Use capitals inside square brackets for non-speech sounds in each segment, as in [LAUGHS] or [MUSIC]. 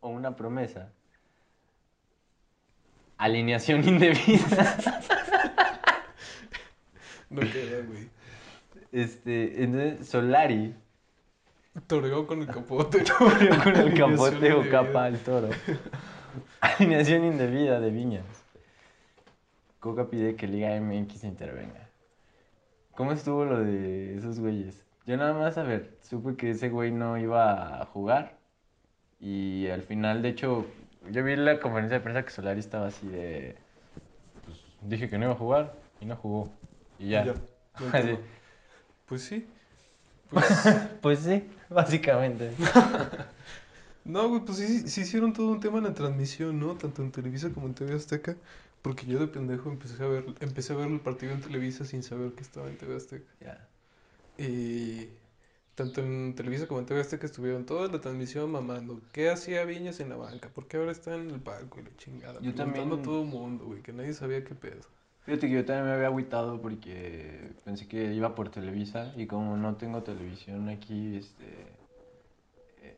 o una promesa. Alineación [LAUGHS] indebida. No queda, güey. Este, entonces, Solari Toreó con el capote. [LAUGHS] corrió con el capote o capa al toro. Alineación indebida de Viñas. Coca pide que Liga MX intervenga. ¿Cómo estuvo lo de esos güeyes? Yo nada más, a ver, supe que ese güey no iba a jugar. Y al final, de hecho, yo vi la conferencia de prensa que Solari estaba así de... Pues dije que no iba a jugar y no jugó. Y ya. [LAUGHS] Así. Pues sí. [LAUGHS] Pues, Pues sí, básicamente. [LAUGHS] no, güey, pues sí, sí hicieron todo un tema en la transmisión, ¿no? Tanto en Televisa como en TV Azteca. Porque yo de pendejo empecé a ver, empecé a ver el partido en Televisa sin saber que estaba en TV Azteca. Ya. Y tanto en Televisa como en TV Azteca estuvieron toda la transmisión mamando. ¿Qué hacía Viñas en la banca? ¿Por qué ahora está en el palco y la chingada? Yo también- a todo el mundo, güey, que nadie sabía qué pedo. Fíjate que yo también me había agüitado porque pensé que iba por Televisa y como no tengo televisión aquí, este, eh,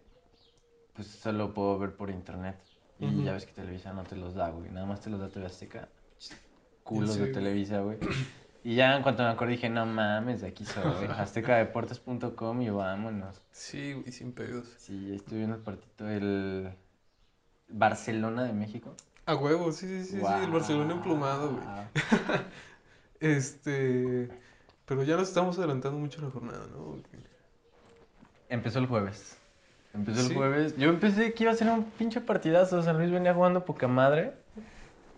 pues solo puedo ver por internet. Y ya ves que Televisa no te los da, güey. Nada más te los da TV Azteca. Culos de. Televisa, güey. [CLEARS THROAT] Y ya en cuanto me acordé dije, no mames, de aquí soy. [LAUGHS] Aztecadeportes.com y vámonos. Sí, güey, sin pedos. Sí, estoy viendo el partido del Barcelona de México. A huevo, sí, sí, sí, sí, el Barcelona emplumado, güey. [LAUGHS] Este. Pero ya nos estamos adelantando mucho la jornada, ¿no? Empezó el jueves. Empezó el jueves. Yo empecé que iba a ser un pinche partidazo. San Luis venía jugando poca madre.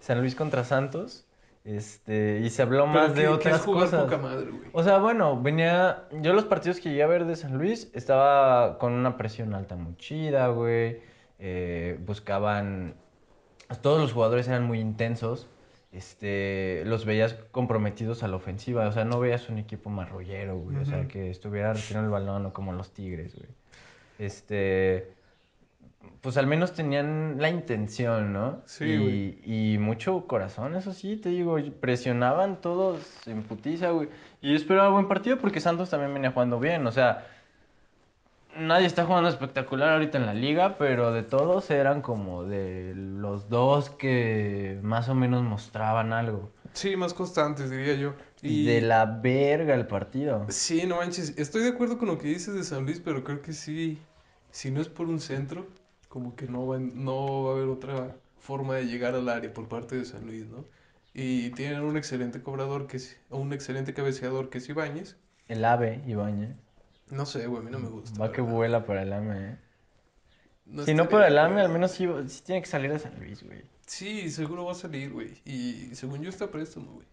San Luis contra Santos. Este, y se habló Pero más ¿qué- de otras cosas. poca madre, güey? O sea, bueno, venía. Yo los partidos que llegué a ver de San Luis estaba con una presión alta muy chida, güey. Eh, buscaban. Todos los jugadores eran muy intensos. Este, los veías comprometidos a la ofensiva. O sea, no veías un equipo marrollero, güey. O sea, que estuviera retirando el balón o como los Tigres, güey. Este. Pues al menos tenían la intención, ¿no? Sí, y, mucho corazón, eso sí, te digo, presionaban todos en putiza, güey. Y yo esperaba buen partido porque Santos también venía jugando bien, o sea, nadie está jugando espectacular ahorita en la liga, pero de todos eran como de los dos que más o menos mostraban algo. Sí, más constantes, diría yo. Y de la verga el partido. Sí, no manches. Estoy de acuerdo con lo que dices de San Luis, pero creo que sí. Si no es por un centro, como que no va, no va a haber otra forma de llegar al área por parte de San Luis, ¿no? Y tienen un excelente cobrador que es, un excelente cabeceador que es Ibáñez. El ave, Ibañez. No sé, güey, a mí no me gusta. Va que verdad. vuela para el AME, ¿eh? No si no por el AME, al menos sí, sí tiene que salir de San Luis, güey. Sí, seguro va a salir, güey. Y según yo está a préstamo, güey.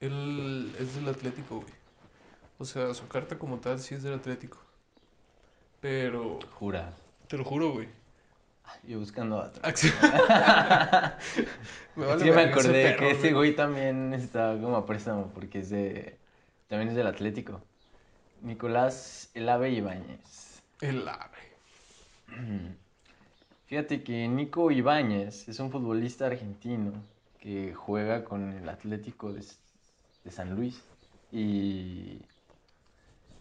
Él es del Atlético, güey. O sea, su carta como tal sí es del Atlético. Pero, Jura. Te lo juro, güey. Yo buscando a otro. [LAUGHS] Me vale que me acordé perro, que ese güey. güey también está como a préstamo porque es de. También es del Atlético. Nicolás El Ave Ibáñez. El ave. [CLEARS THROAT] Fíjate que Nico Ibáñez es un futbolista argentino que juega con el Atlético de, de San Luis y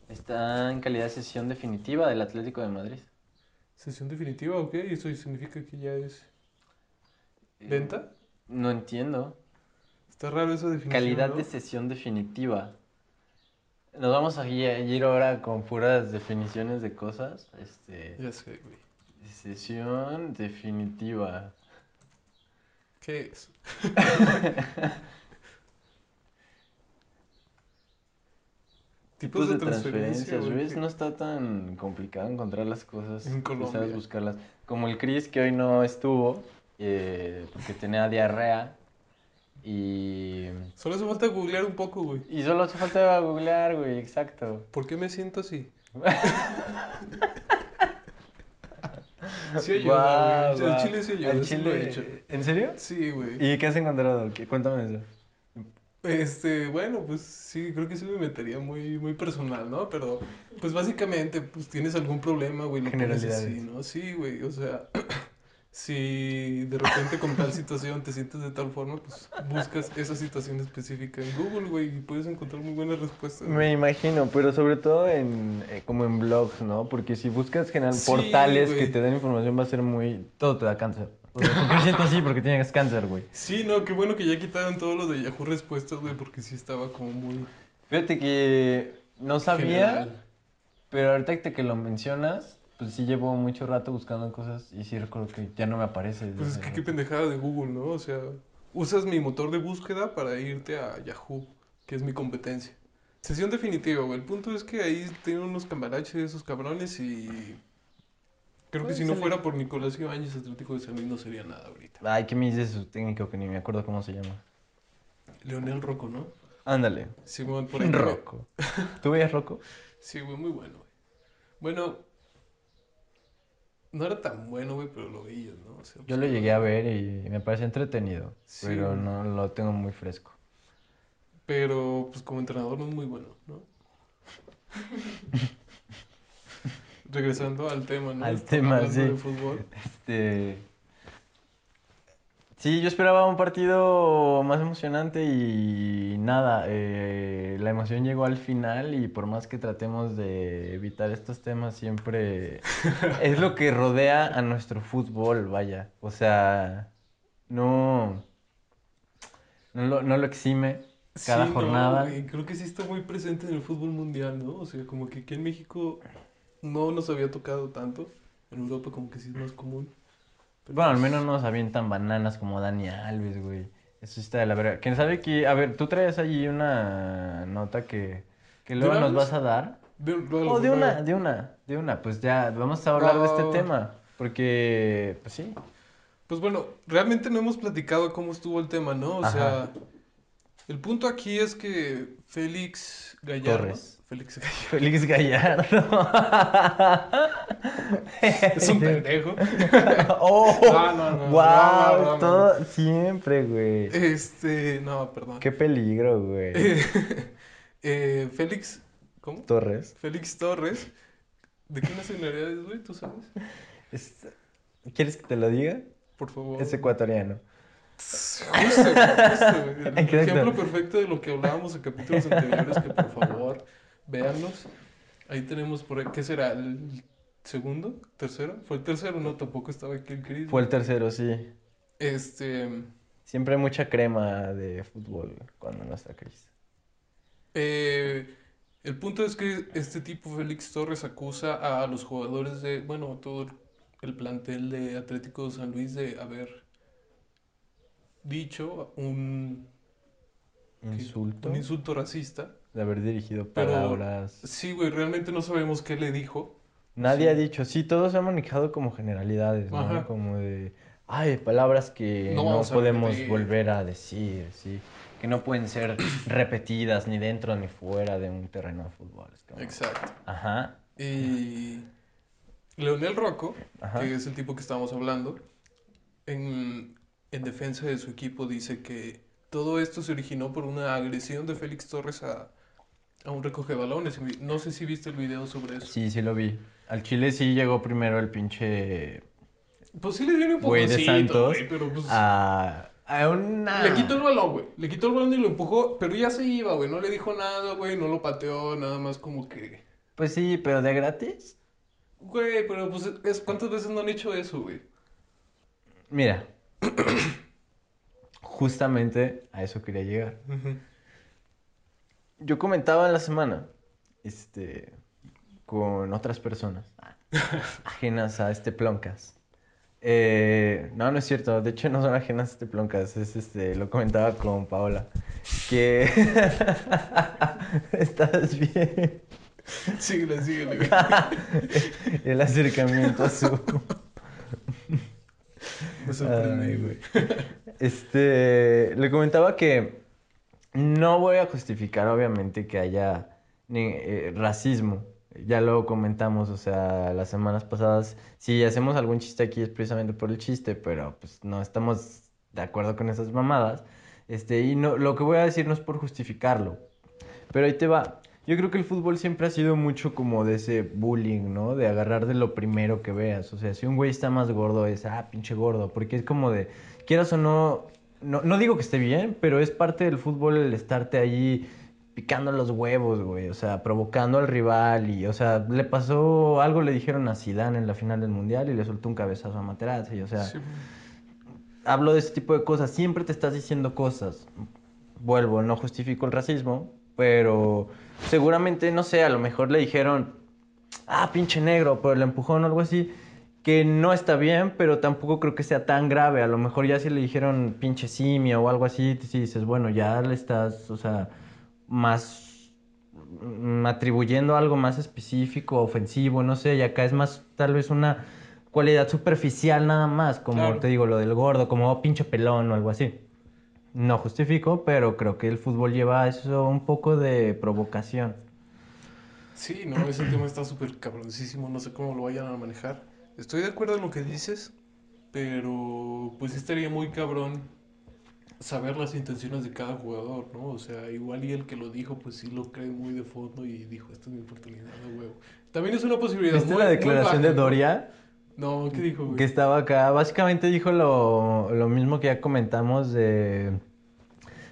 está en calidad de sesión definitiva del Atlético de Madrid. ¿Sesión definitiva o qué? ¿Eso significa que ya es Eh, venta? No entiendo. Está raro esa definición, Calidad ¿no? de sesión definitiva. Nos vamos a ir ahora con puras definiciones de cosas. Este, Ya sé, güey. sesión definitiva. ¿Qué es? [LAUGHS] [LAUGHS] Tipos de transferencias, güey, ¿ves? No está tan complicado encontrar las cosas. En Colombia. Sabes buscarlas. Como el Chris que hoy no estuvo eh, porque tenía diarrea. Y, Solo hace falta googlear un poco, güey. y solo hace falta googlear, güey, exacto. ¿Por qué me siento así? [LAUGHS] Sí ayuda, Guau, güey. El chile sí ayuda, lo chile- he hecho. ¿En serio? Sí, güey. ¿Y qué has encontrado? ¿Qué- Cuéntame eso. Este, bueno, pues sí, creo que sí me metería muy, muy personal, ¿no? Pero, pues básicamente, pues tienes algún problema, güey, lo pones así. Sí, güey, o sea, [CLEARS THROAT] si de repente con tal situación te sientes de tal forma, pues buscas esa situación específica en Google, güey, y puedes encontrar muy buenas respuestas. Me imagino, pero sobre todo en eh, como en blogs, ¿no? Porque si buscas general Sí, portales que te den información va a ser muy... Todo te da cáncer. O sea, ¿por qué siento así? Porque tienes cáncer, güey. Sí, no, qué bueno que ya quitaron todo lo de Yahoo Respuestas, güey, porque sí estaba como muy Fíjate que no sabía, general. pero ahorita que lo mencionas, pues sí llevo mucho rato buscando cosas y sí recuerdo que ya no me aparece. Pues es que qué pendejada de Google, ¿no? O sea, usas mi motor de búsqueda para irte a Yahoo, que es mi competencia. Sesión definitiva, güey. El punto es que ahí tienen unos cambalaches esos cabrones y... Creo que Pues si no fuera por Nicolás Ibáñez, Atlético de San Luis no sería nada ahorita. Ay, ¿qué me dices su técnico que ni me acuerdo cómo se llama? Leonel Rocco, ¿no? Ándale. Simón, por ahí. [LAUGHS] Rocco. ¿Tú veías Rocco? Sí, güey, muy bueno, güey. Bueno, no era tan bueno, güey, pero lo veías, ¿no? O sea, Yo pues, lo llegué a ver y me parece entretenido, Sí, pero güey. no lo tengo muy fresco. Pero, pues como entrenador no es muy bueno, ¿no? [LAUGHS] Regresando al tema, ¿no? Al Estamos tema, sí. de fútbol. Este. Sí, yo esperaba un partido más emocionante y nada, eh, la emoción llegó al final y por más que tratemos de evitar estos temas, siempre es lo que rodea a nuestro fútbol, vaya. O sea, no, no lo, no lo exime cada Sí, jornada. creo que sí está muy presente en el fútbol mundial, ¿no? O sea, como que aquí en México no nos había tocado tanto. En Europa como que sí es más común. Pero, Bueno, al pues, menos no nos avientan bananas como Dani Alves, güey. Eso está de la verga. ¿Quién sabe que... A ver, tú traes allí una nota que, que ¿De luego nos vas a dar. de- de- Oh, de una, de una, de una. Pues ya, vamos a hablar de este Ah. tema. Porque, pues sí. Pues bueno, realmente no hemos platicado cómo estuvo el tema, ¿no? O Ajá. sea, el punto aquí es que Félix Gallardo. Torres. Félix Gallardo. Félix Gallardo. [LAUGHS] Es un pendejo. [LAUGHS] oh, No, no, no, wow, todo siempre, güey. Este, no, perdón. Qué peligro, güey. [LAUGHS] Eh, Félix, ¿cómo? Torres. Félix Torres. ¿De qué nacionalidad es, güey? ¿Tú sabes? Es- ¿Quieres que te lo diga? Por favor. Es ecuatoriano. Justo, justo, güey. El Exacto. ejemplo perfecto de lo que hablábamos en capítulos anteriores, que por favor, véanlos. Ahí tenemos por ahí, ¿qué será? ¿El segundo? ¿Tercero? Fue el tercero, no, tampoco estaba aquí el Chris. Fue el tercero, sí. Este, Siempre hay mucha crema de fútbol cuando no está Cris. eh, el punto es que este tipo, Félix Torres, acusa a los jugadores de, bueno, todo el plantel de Atlético de San Luis de haber dicho un, Insulto. un insulto racista. De haber dirigido Pero- palabras. Sí, güey, realmente no sabemos qué le dijo. Nadie sí. ha dicho, sí, todos se han manejado como generalidades, ¿no? Ajá. Como de, ay, palabras que No no, vamos a podemos repetir". volver a decir, sí. Que no pueden ser [CLEARS THROAT] repetidas ni dentro ni fuera de un terreno de fútbol. como, Exacto. Ajá, Y Leonel Rocco, Ajá. que es el tipo que estábamos hablando, en, en defensa de su equipo dice que todo esto se originó por una agresión de Félix Torres a, a un recoge balones. No sé si viste el video sobre eso. sí, sí lo vi. Al Chile sí llegó primero el pinche Pues sí le viene un güey de Santos pero pues... a, a una... Le quitó el balón, güey. Le quitó el balón y lo empujó, pero ya se iba, güey. No le dijo nada, güey. No lo pateó, nada más como que... Pues sí, pero de gratis. Güey, pero pues es, ¿cuántas veces no han hecho eso, güey? Mira, [COUGHS] justamente a eso quería llegar. Yo comentaba en la semana, este, con otras personas [LAUGHS] ajenas a este ploncas. Eh, no, no es cierto. De hecho, no son ajenas a este ploncas. Es este, lo comentaba con Paola. Que [LAUGHS] estás bien. Síguele, síguele, güey. [LAUGHS] El acercamiento a su. Me sorprendí, güey. Este, le comentaba que no voy a justificar, obviamente, que haya eh, racismo. Ya lo comentamos, o sea, las semanas pasadas. Si hacemos algún chiste aquí es precisamente por el chiste, pero pues no estamos de acuerdo con esas mamadas. Este, y no, lo que voy a decir no es por justificarlo. Pero ahí te va. Yo creo que el fútbol siempre ha sido mucho como de ese bullying, ¿no? De agarrar de lo primero que veas. O sea, si un güey está más gordo es, ah, pinche gordo. Porque es como de, quieras o no, no, no digo que esté bien, pero es parte del fútbol el estarte ahí picando los huevos, güey. O sea, provocando al rival. Y, o sea, le pasó algo, le dijeron a Zidane en la final del Mundial y le soltó un cabezazo a Materazzi. O sea, Sí, hablo de ese tipo de cosas. Siempre te estás diciendo cosas. Vuelvo, no justifico el racismo, pero seguramente, no sé, a lo mejor le dijeron, ah, pinche negro, por el empujón o algo así, que no está bien, pero tampoco creo que sea tan grave. A lo mejor ya si le dijeron pinche simio o algo así, si dices, bueno, ya le estás, o sea, más mm, atribuyendo algo más específico, ofensivo, no sé, y acá es más tal vez una cualidad superficial nada más, como Claro. te digo, lo del gordo, como "Oh, pinche pelón o algo así. No justifico, pero creo que el fútbol lleva a eso un poco de provocación. Sí, no, ese tema está súper cabroncísimo, no sé cómo lo vayan a manejar. Estoy de acuerdo en lo que dices, pero pues estaría muy cabrón saber las intenciones de cada jugador, ¿no? O sea, igual y el que lo dijo, pues sí lo cree muy de fondo y dijo, esta es mi oportunidad, de huevo. También es una posibilidad ¿Viste muy- la muy declaración baja, de. Doria? No, ¿qué dijo, güey? Que estaba acá. Básicamente dijo lo, lo mismo que ya comentamos de...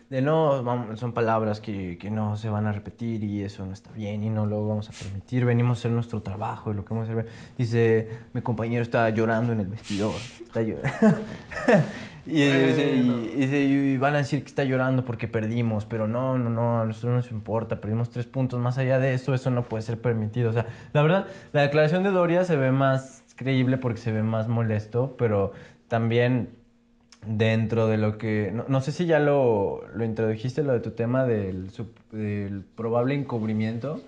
De no, vamos, son palabras que, que no se van a repetir y eso no está bien y no lo vamos a permitir. Venimos a hacer nuestro trabajo y lo que vamos a hacer. Dice, mi compañero está llorando en el vestidor. Está llorando. [LAUGHS] y, dice, y- y van a decir que está llorando porque perdimos, pero no, no, no, a nosotros no nos importa. Perdimos tres puntos. Más allá de eso, eso no puede ser permitido. O sea, la verdad, la declaración de Doria se ve más creíble porque se ve más molesto, pero también dentro de lo que... No, no sé si ya lo, lo introdujiste, lo de tu tema del, probable encubrimiento,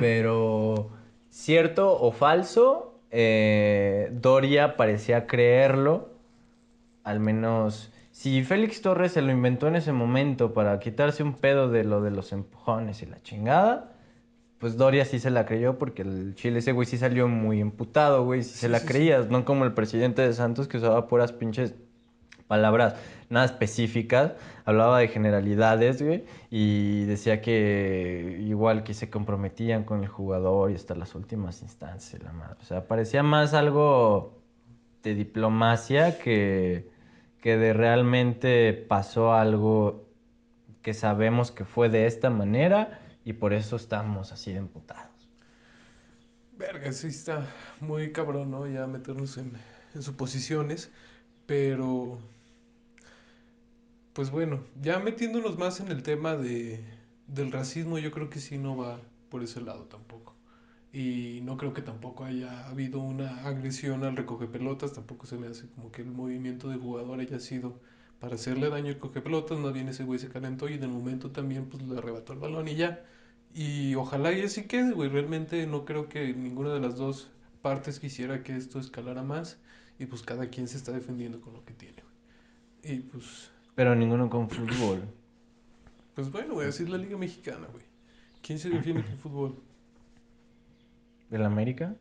pero cierto o falso, eh, Doria parecía creerlo, al menos... Si Félix Torres se lo inventó en ese momento para quitarse un pedo de lo de los empujones y la chingada, pues Doria sí se la creyó porque el Chile ese güey sí salió muy emputado, güey, sí, se la sí, sí. creías, no como el presidente de Santos que usaba puras pinches palabras nada específicas, hablaba de generalidades, güey, y decía que igual que se comprometían con el jugador y hasta las últimas instancias, la madre. O sea, parecía más algo de diplomacia que, que de realmente pasó algo que sabemos que fue de esta manera y por eso estamos así de emputados. Verga, sí está muy cabrón, ¿no? Ya meternos en, en suposiciones, pero pues bueno, ya metiéndonos más en el tema de, del racismo, yo creo que sí no va por ese lado tampoco. Y no creo que tampoco haya habido una agresión al recogepelotas, tampoco se me hace como que el movimiento de jugador haya sido para hacerle daño al cogepelotas, más bien ese güey se calentó y en el momento también pues le arrebató el balón y ya. Y ojalá y así quede, güey. Realmente no creo que ninguna de las dos partes quisiera que esto escalara más. Y pues cada quien se está defendiendo con lo que tiene, güey. Y pues, Pero ninguno con fútbol. [COUGHS] pues bueno, güey, así es la Liga Mexicana, güey. ¿Quién se defiende con fútbol? ¿Del América?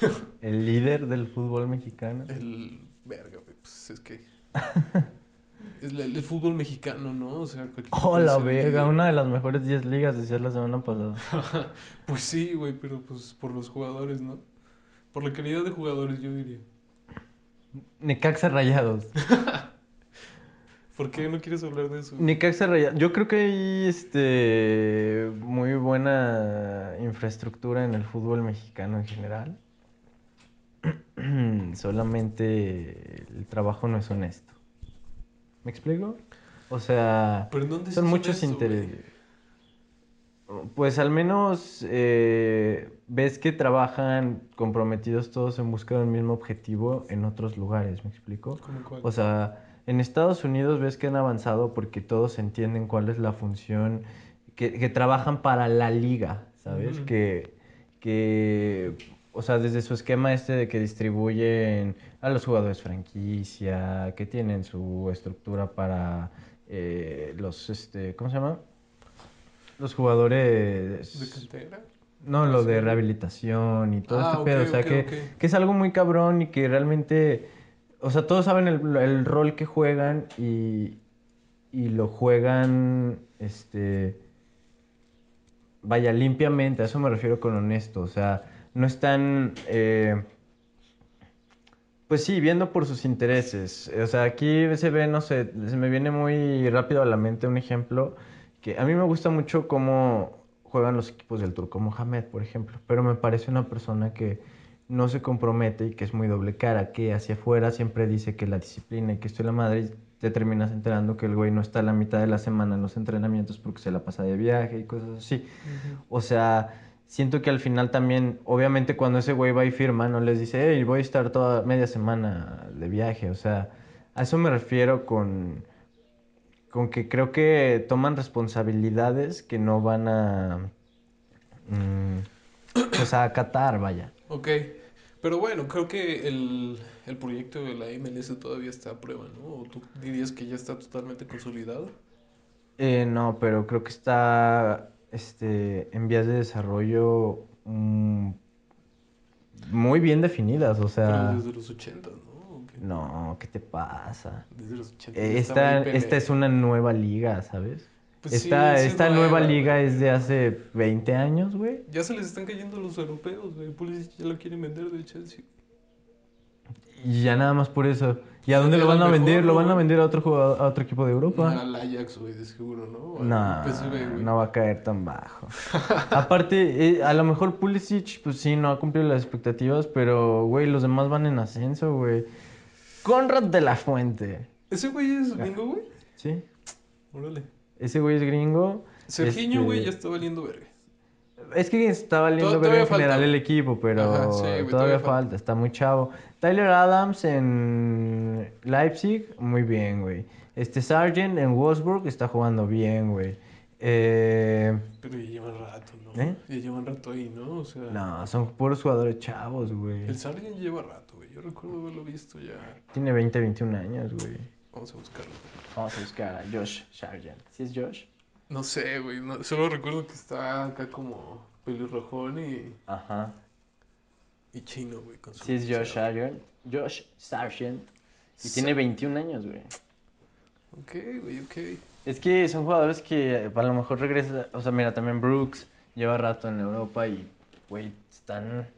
[LAUGHS] El líder del fútbol mexicano. El verga, güey. Pues es que. [LAUGHS] Es la- el, fútbol mexicano, ¿no? O sea, Oh, la el verga, una de las mejores 10 ligas, decía la semana pasada. [LAUGHS] Pues sí, güey, pero pues por los jugadores, ¿no? Por la calidad de jugadores, yo diría. Necaxa Rayados. [LAUGHS] ¿Por qué no quieres hablar de eso? Necaxa Rayados. Yo creo que hay este, muy buena infraestructura en el fútbol mexicano en general. [CLEARS THROAT] Solamente el trabajo no es honesto. ¿Me explico? O sea, ¿Pero dónde son muchos güey? intereses. Pues al menos eh, ves que trabajan comprometidos todos en busca del mismo objetivo en otros lugares, ¿me explico? O sea, en Estados Unidos ves que han avanzado porque todos entienden cuál es la función, que, que trabajan para la liga, ¿sabes? Que, que, o sea, desde su esquema este de que distribuyen a los jugadores franquicia, que tienen su estructura para eh, los, este, ¿cómo se llama? Los jugadores... ¿De cantera? No, lo Sí. de rehabilitación y todo Ah, este pedo. O sea, que, que es algo muy cabrón y que realmente. O sea, todos saben el, el rol que juegan y, y lo juegan. Este. vaya, limpiamente, a eso me refiero con honesto, o sea, no están, eh, pues sí, viendo por sus intereses. O sea, aquí se ve, no sé, se me viene muy rápido a la mente un ejemplo que a mí me gusta mucho cómo juegan los equipos del Turco Mohamed, por ejemplo, pero me parece una persona que no se compromete y que es muy doble cara, que hacia afuera siempre dice que la disciplina y que esto es la madre, y te terminas enterando que el güey no está a la mitad de la semana en los entrenamientos porque se la pasa de viaje y cosas así. O sea, siento que al final también, obviamente cuando ese güey va y firma, no les dice, hey, voy a estar toda media semana de viaje. O sea, a eso me refiero con, con que creo que toman responsabilidades que no van a, mm, pues a acatar, vaya. Ok, pero bueno, creo que el, el proyecto de la MLS todavía está a prueba, ¿no? ¿O tú dirías que ya está totalmente consolidado? Eh, no, pero creo que está este, en vías de desarrollo mm, muy bien definidas, o sea... Pero desde los 80, ¿no? ¿O qué? No, ¿qué te pasa? Desde los 80 Eh, Esta, esta es una nueva liga, ¿sabes? Pues esta sí es esta nueva nueva, liga es de hace 20 años, güey. Ya se les están cayendo los europeos, güey. Pulisic ya lo quieren vender de Chelsea. Y ya nada más por eso. ¿Y a dónde lo van a mejor, vender? ¿Lo ¿no, van a vender a otro jugador, a otro equipo de Europa? Al Ajax, güey, de seguro, ¿no? No, no va a caer tan bajo. [LAUGHS] Aparte, eh, a lo mejor Pulisic, pues sí, no ha cumplido las expectativas, pero, güey, los demás van en ascenso, güey. Conrad de la Fuente, ¿Ese güey es gringo, güey? ¿sí? Órale. Ese güey es gringo. Serginho, güey, ya Este, está valiendo verga. Es que está valiendo ver en falta. general el equipo, pero Ajá, sí, güey, todavía, todavía falta. falta. está muy chavo. Tyler Adams en Leipzig, muy bien, güey. Este Sargent en Wolfsburg está jugando bien, güey. Eh, Pero ya llevan rato, ¿no? ¿Eh? Ya llevan rato ahí, ¿no? O sea, no, son puros jugadores chavos, güey. el Sargent lleva rato, güey. Yo recuerdo haberlo visto ya. Tiene 20, 21 años, güey. Vamos a buscarlo. Vamos a buscar a Josh Sargent. ¿Sí es Josh? No sé, güey. no- solo recuerdo que está acá como pelirrojón y, Ajá. y chino, güey. con su Sí es Josh. Sargent. Josh Sargent. Y Sa- tiene 21 años, güey. Ok, güey, ok. Es que son jugadores que a lo mejor regresa, o sea, mira, también Brooks lleva rato en Europa y, güey, están,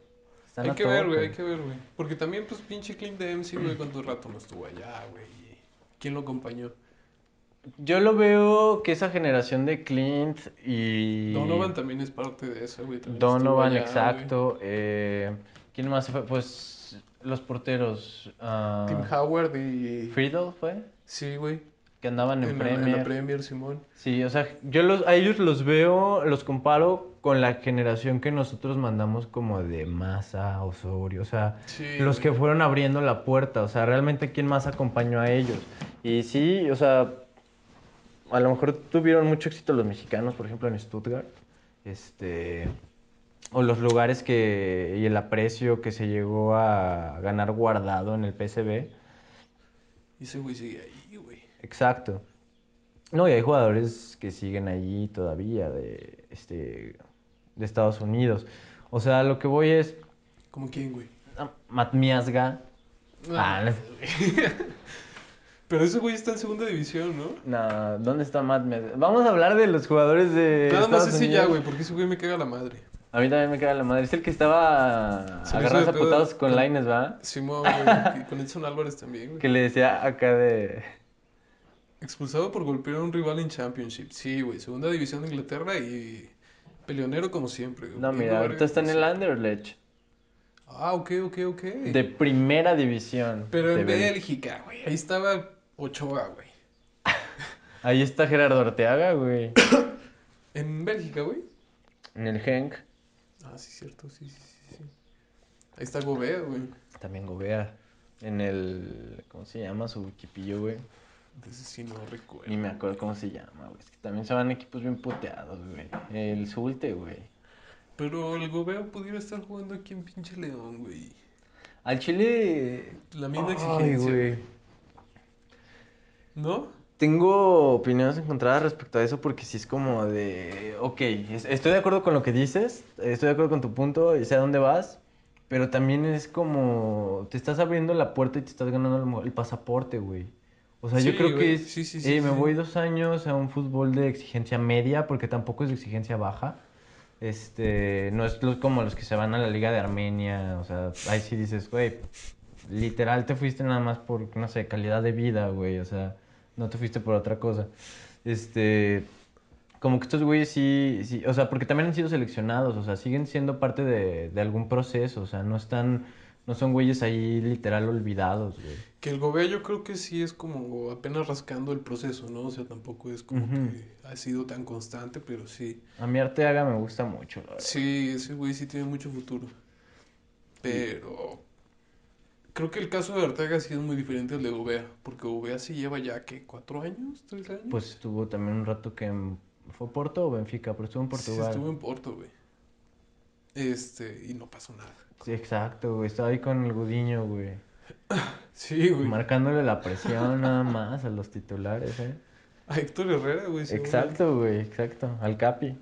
están Hay que ver, güey, hay que ver, güey. Porque también, pues, pinche Clint Dempsey, güey, cuánto rato no estuvo allá, güey. ¿Quién lo acompañó? Yo lo veo que esa generación de Clint y Donovan también es parte de eso, güey. Donovan, güey. exacto. eh, ¿Quién más fue? Pues los porteros. ah, Tim Howard y... Friedel fue, Sí, güey. que andaban en, En, la- en Premier. la Premier, Simón. Sí, o sea, yo los, a ellos los veo, los comparo con la generación que nosotros mandamos como de Massa, Osorio, o sea, Sí, los que fueron abriendo la puerta, o sea, realmente quién más acompañó a ellos. Y sí, o sea, a lo mejor tuvieron mucho éxito los mexicanos, por ejemplo, en Stuttgart, este, o los lugares que, y el aprecio que se llegó a ganar guardado en el PSV. Y ese güey sigue ahí, güey. Exacto. No, y hay jugadores que siguen allí todavía de, este, de Estados Unidos. O sea, lo que voy es, ¿Como quién, güey? ah, Matt Miazga. Ah, no. [LAUGHS] Pero ese güey está en segunda división, ¿no? No, ¿dónde está Matt Miazga? Vamos a hablar de los jugadores de Nada más Estados ese ya, güey, porque ese güey me caga la madre. A mí también me caga la madre. Es el que estaba hizo a putados con con- Laines, ¿va? Simón, güey, con Edson Álvarez también, güey. Que le decía acá de... Expulsado por golpear a un rival en Championship. Sí, güey, segunda división de Inglaterra y peleonero como siempre. güey. No, mira, ahorita está en el. Anderlecht. Ah, ok, ok, ok. De primera división. Pero en. Bélgica, güey. Ahí estaba Ochoa, güey. [LAUGHS] Ahí está Gerardo Arteaga, güey. [COUGHS] En Bélgica, güey. En el Genk. Ah, sí, cierto, sí, sí, sí. sí. Ahí está Gobea, güey. También Gobea. En el. ¿Cómo se llama su equipillo, güey? De ese sí no recuerdo. Ni me acuerdo cómo se llama, güey. Es que también se van equipos bien puteados, güey. El Zulte, güey. Pero el Gobea pudiera estar jugando aquí en pinche León, güey. Al Chile. La misma Ay, exigencia. güey. ¿No? Tengo opiniones encontradas respecto a eso porque sí es como de. Ok, es- estoy de acuerdo con lo que dices, estoy de acuerdo con tu punto y sé a dónde vas, pero también es como. Te estás abriendo la puerta y te estás ganando el, pasaporte, güey. O sea, yo creo güey. que es. Sí, sí, sí, eh, me voy dos años a un fútbol de exigencia media porque tampoco es de exigencia baja. Este, no es como los que se van a la Liga de Armenia, o sea, ahí sí dices, güey, literal te fuiste nada más por, no sé, calidad de vida, güey, o sea, no te fuiste por otra cosa. Este, como que estos güeyes sí, sí, o sea, porque también han sido seleccionados, o sea, siguen siendo parte de, de algún proceso, o sea, no están, no son güeyes ahí literal olvidados, güey. Que el Gobea yo creo que sí es como apenas rascando el proceso, ¿no? O sea, tampoco es como que ha sido tan constante, pero sí. A mí Arteaga me gusta mucho, la verdad. Sí, ese güey sí tiene mucho futuro. Pero creo que el caso de Arteaga sí es muy diferente al de Gobea, porque Gobea sí lleva ya, ¿qué? ¿Cuatro años? ¿Tres años? Pues estuvo también un rato que en- fue Porto o Benfica, pero estuvo en Sí, Portugal. estuvo en Porto, güey. Este, y no pasó nada. Sí, exacto, güey. Estaba ahí con el Gudiño, güey. [COUGHS] Sí, güey. Marcándole la [LAUGHS] presión nada más a los titulares, ¿eh? A Héctor Herrera, güey. Exacto, güey, exacto. Al Capi.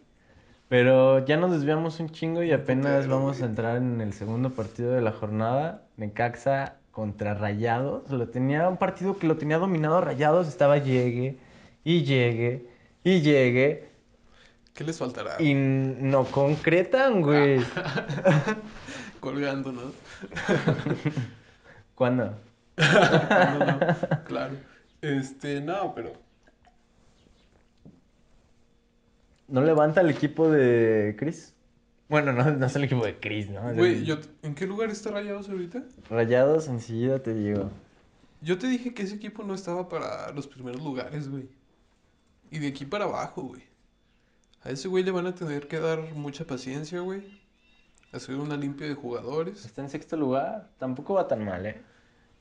Pero ya nos desviamos un chingo y apenas vamos a entrar en el segundo partido de la jornada. Necaxa contra Rayados. Lo tenía un partido que lo tenía dominado Rayados. Estaba llegue y llegue y llegue. ¿Qué les faltará? Y no concretan, güey. [LAUGHS] Colgando, ¿no? [LAUGHS] [LAUGHS] ¿Cuándo? No, claro. Este, no, pero. ¿No levanta el equipo de Chris? Bueno, no, no es el equipo de Chris, ¿no? Güey, el- yo, ¿en qué lugar está Rayados ahorita? Rayados, enseguida te digo. Yo te dije que ese equipo no estaba para los primeros lugares, güey. Y de aquí para abajo, güey. A ese güey le van a tener que dar mucha paciencia, güey. Hacer una limpia de jugadores. Está en sexto lugar. Tampoco va tan mal, ¿eh?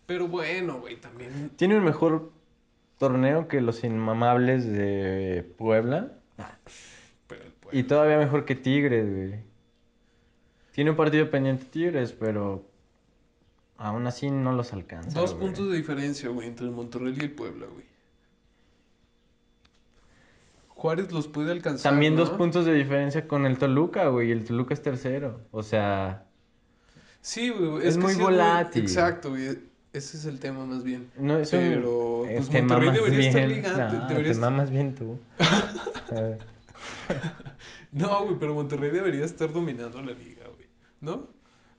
Pero bueno, güey, también. Tiene un mejor torneo que los inmamables de Puebla. Y todavía mejor que Tigres, güey. Tiene un partido pendiente Tigres, pero aún así no los alcanza. Dos güey. puntos de diferencia, güey, entre el Monterrey y el Puebla, güey. Juárez los puede alcanzar. También dos puntos de diferencia con el Toluca, güey. El Toluca es tercero. O sea, Sí, güey. Es que muy sí volátil. Exacto, güey. Ese es el tema más bien. no es un... Pero, pues te Monterrey debería estar bien. ligando. No, debería te estar- mamas bien tú. [LAUGHS] No, güey, pero Monterrey debería estar dominando la liga, güey. ¿No?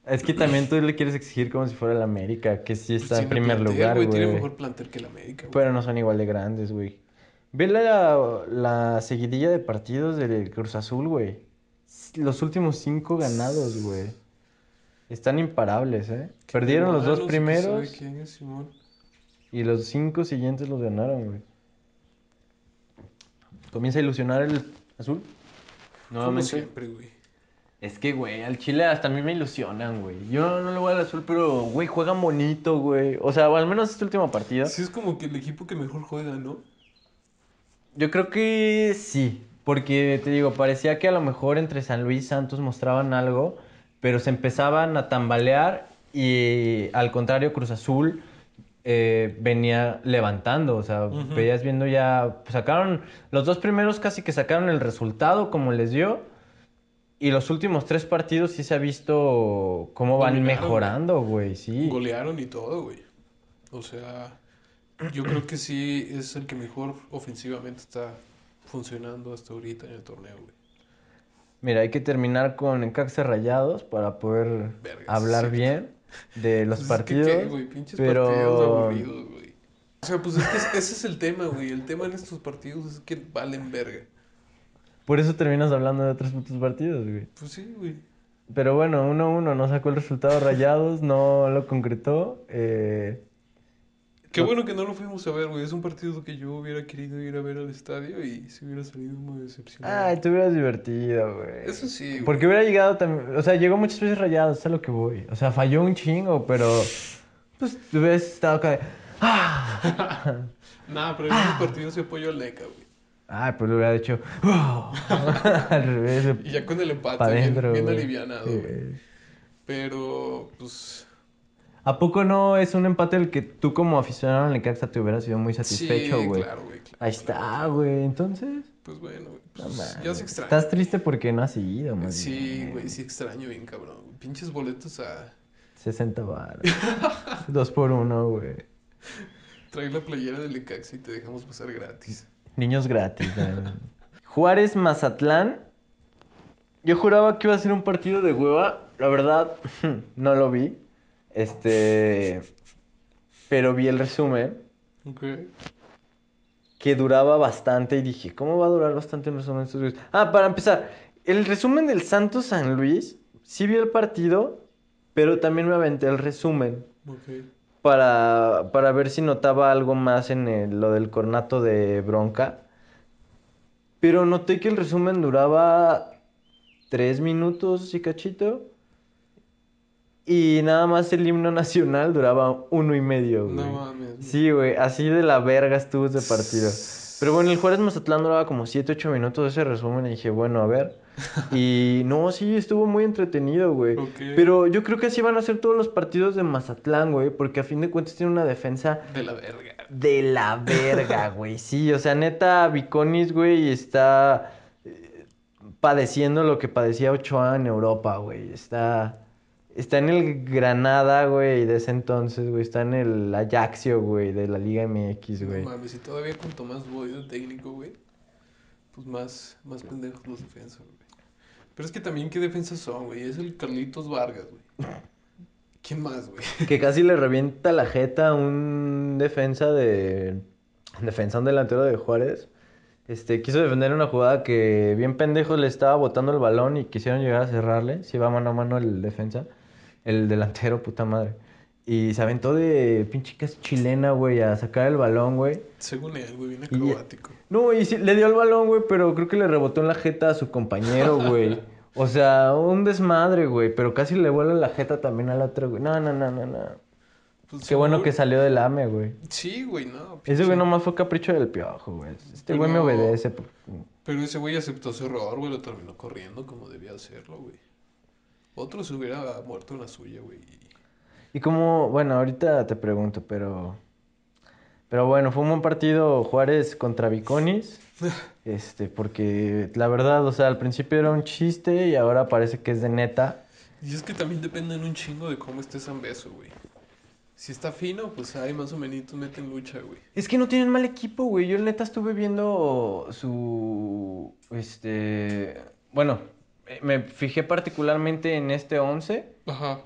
Es que también tú le quieres exigir como si fuera el América, que sí está Pues en tiene primer plantel, lugar, güey. Tiene mejor plantel que el América, güey. Pero no son igual de grandes, güey. Ve la, la seguidilla de partidos del Cruz Azul, güey. Los últimos cinco ganados, güey. Están imparables, ¿eh? Perdieron los dos Hermanos, ¿quién sabe primeros quién es, Simón? y los cinco siguientes los ganaron, güey. Comienza a ilusionar el azul. Como Nuevamente. siempre, güey. Es que, güey, al Chile hasta a mí me ilusionan, güey. Yo no le voy al azul, pero, güey, juegan bonito, güey. O sea, al menos este último partido. Sí, es como que el equipo que mejor juega, ¿no? Yo creo que sí, porque te digo, parecía que a lo mejor entre San Luis y Santos mostraban algo, pero se empezaban a tambalear y al contrario Cruz Azul eh, venía levantando, o sea, Ujú. veías viendo ya, sacaron, los dos primeros casi que sacaron el resultado como les dio, y los últimos tres partidos sí se ha visto cómo van mejorando, güey, sí. Golearon y todo, güey. O sea, yo creo que sí es el que mejor ofensivamente está funcionando hasta ahorita en el torneo, güey. Mira, hay que terminar con Necaxa Rayados para poder Vergas, hablar bien de los Pues es que, partidos. ¿qué, güey? Pinches pero- partidos aburridos, güey. O sea, pues es que ese es el tema, güey. El tema en estos partidos es que valen verga. Por eso terminas hablando de otros putos partidos, güey. Pues sí, güey. Pero bueno, 1-1, no sacó el resultado Rayados, no lo concretó. eh, Qué No. bueno que no lo fuimos a ver, güey. Es un partido que yo hubiera querido ir a ver al estadio y se hubiera salido muy decepcionado. Ay, te hubieras divertido, güey. Eso sí, güey. Porque hubiera llegado también, o sea, llegó muchas veces Rayados, es a lo que voy. O sea, falló un chingo, pero pues hubieras estado acá de, ¡Ah! [LAUGHS] Nah, pero en esos partidos se apoyó al NECA, güey. Ay, pues le hubiera dicho, ¡Oh! [LAUGHS] Al revés, Y ya con el empate, bien, bien alivianado, güey. Pero, pues. ¿A poco no es un empate el que tú como aficionado al Necaxa te hubieras sido muy satisfecho, sí, güey? claro, güey. claro, Ahí está, güey. Entonces, Pues bueno, güey. Pues, ya se extraña. Estás triste porque no has seguido, más Sí, güey, sí extraño bien, cabrón. Pinches boletos a 60 baros. [LAUGHS] Dos por uno, güey. traer la playera del Necaxa y te dejamos pasar gratis. Niños gratis. güey. Juárez Mazatlán. Yo juraba que iba a ser un partido de hueva. La verdad, [LAUGHS] no lo vi. Este. Pero vi el resumen. Ok. Que duraba bastante. Y dije, ¿cómo va a durar bastante el resumen de estos güeyes? Ah, para empezar. El resumen del Santos San Luis. Sí vi el partido. Pero también me aventé el resumen. Ok. Para, para ver si notaba algo más en el- lo del cornato de bronca. Pero noté que el resumen duraba tres minutos y cachito. Y nada más el himno nacional duraba uno y medio, güey. No mames. Sí, güey, así de la verga estuvo ese partido. Pero bueno, el Juárez Mazatlán duraba como 7, 8 minutos ese resumen y dije, bueno, a ver. [LAUGHS] Y no, sí, estuvo muy entretenido, güey. Ok. Pero yo creo que así van a ser todos los partidos de Mazatlán, güey, porque a fin de cuentas tiene una defensa De la verga. de la verga, [LAUGHS] güey. Sí, o sea, neta, Viconis, güey, está eh, padeciendo lo que padecía Ochoa en Europa, güey. Está, está en el Granada, güey, de ese entonces, güey. Está en el Ajaxio, güey, de la Liga MX, güey. No mames, y todavía con Tomás Boy de técnico, güey. Pues más, más pendejos los defensas, güey. Pero es que también, ¿qué defensas son, güey? Es el Carlitos Vargas, güey. ¿Quién más, güey? [LAUGHS] Que casi le revienta la jeta a un defensa de... Defensa, un delantero de Juárez. Este, quiso defender una jugada que bien pendejo le estaba botando el balón y quisieron llegar a cerrarle. Se iba mano a mano el defensa. El delantero, puta madre. Y se aventó de pinche casi chilena, güey, a sacar el balón, güey. Según él, güey, bien Y- acrobático. No, y sí, le dio el balón, güey, pero creo que le rebotó en la jeta a su compañero, [LAUGHS] güey. O sea, un desmadre, güey, pero casi le vuela la jeta también al otro, güey. No, no, no, no, no. Pues, Qué bueno que salió del AME, güey. Sí, güey, no. Ese pinche- güey nomás fue capricho del piojo, güey. Este güey me obedece. por- Pero ese güey aceptó su error, güey, lo terminó corriendo como debía hacerlo, güey. Otro se hubiera muerto en la suya, güey. Y como, bueno, ahorita te pregunto, pero... Pero bueno, fue un buen partido Juárez contra Viconis. [LAUGHS] Este, porque la verdad, o sea, al principio era un chiste y ahora parece que es de neta. Y es que también dependen un chingo de cómo esté San Beso, güey. Si está fino, pues ahí más o menos meten lucha, güey. Es que no tienen mal equipo, güey. Yo neta estuve viendo su... Este... Bueno, me fijé particularmente en este 11. Ajá.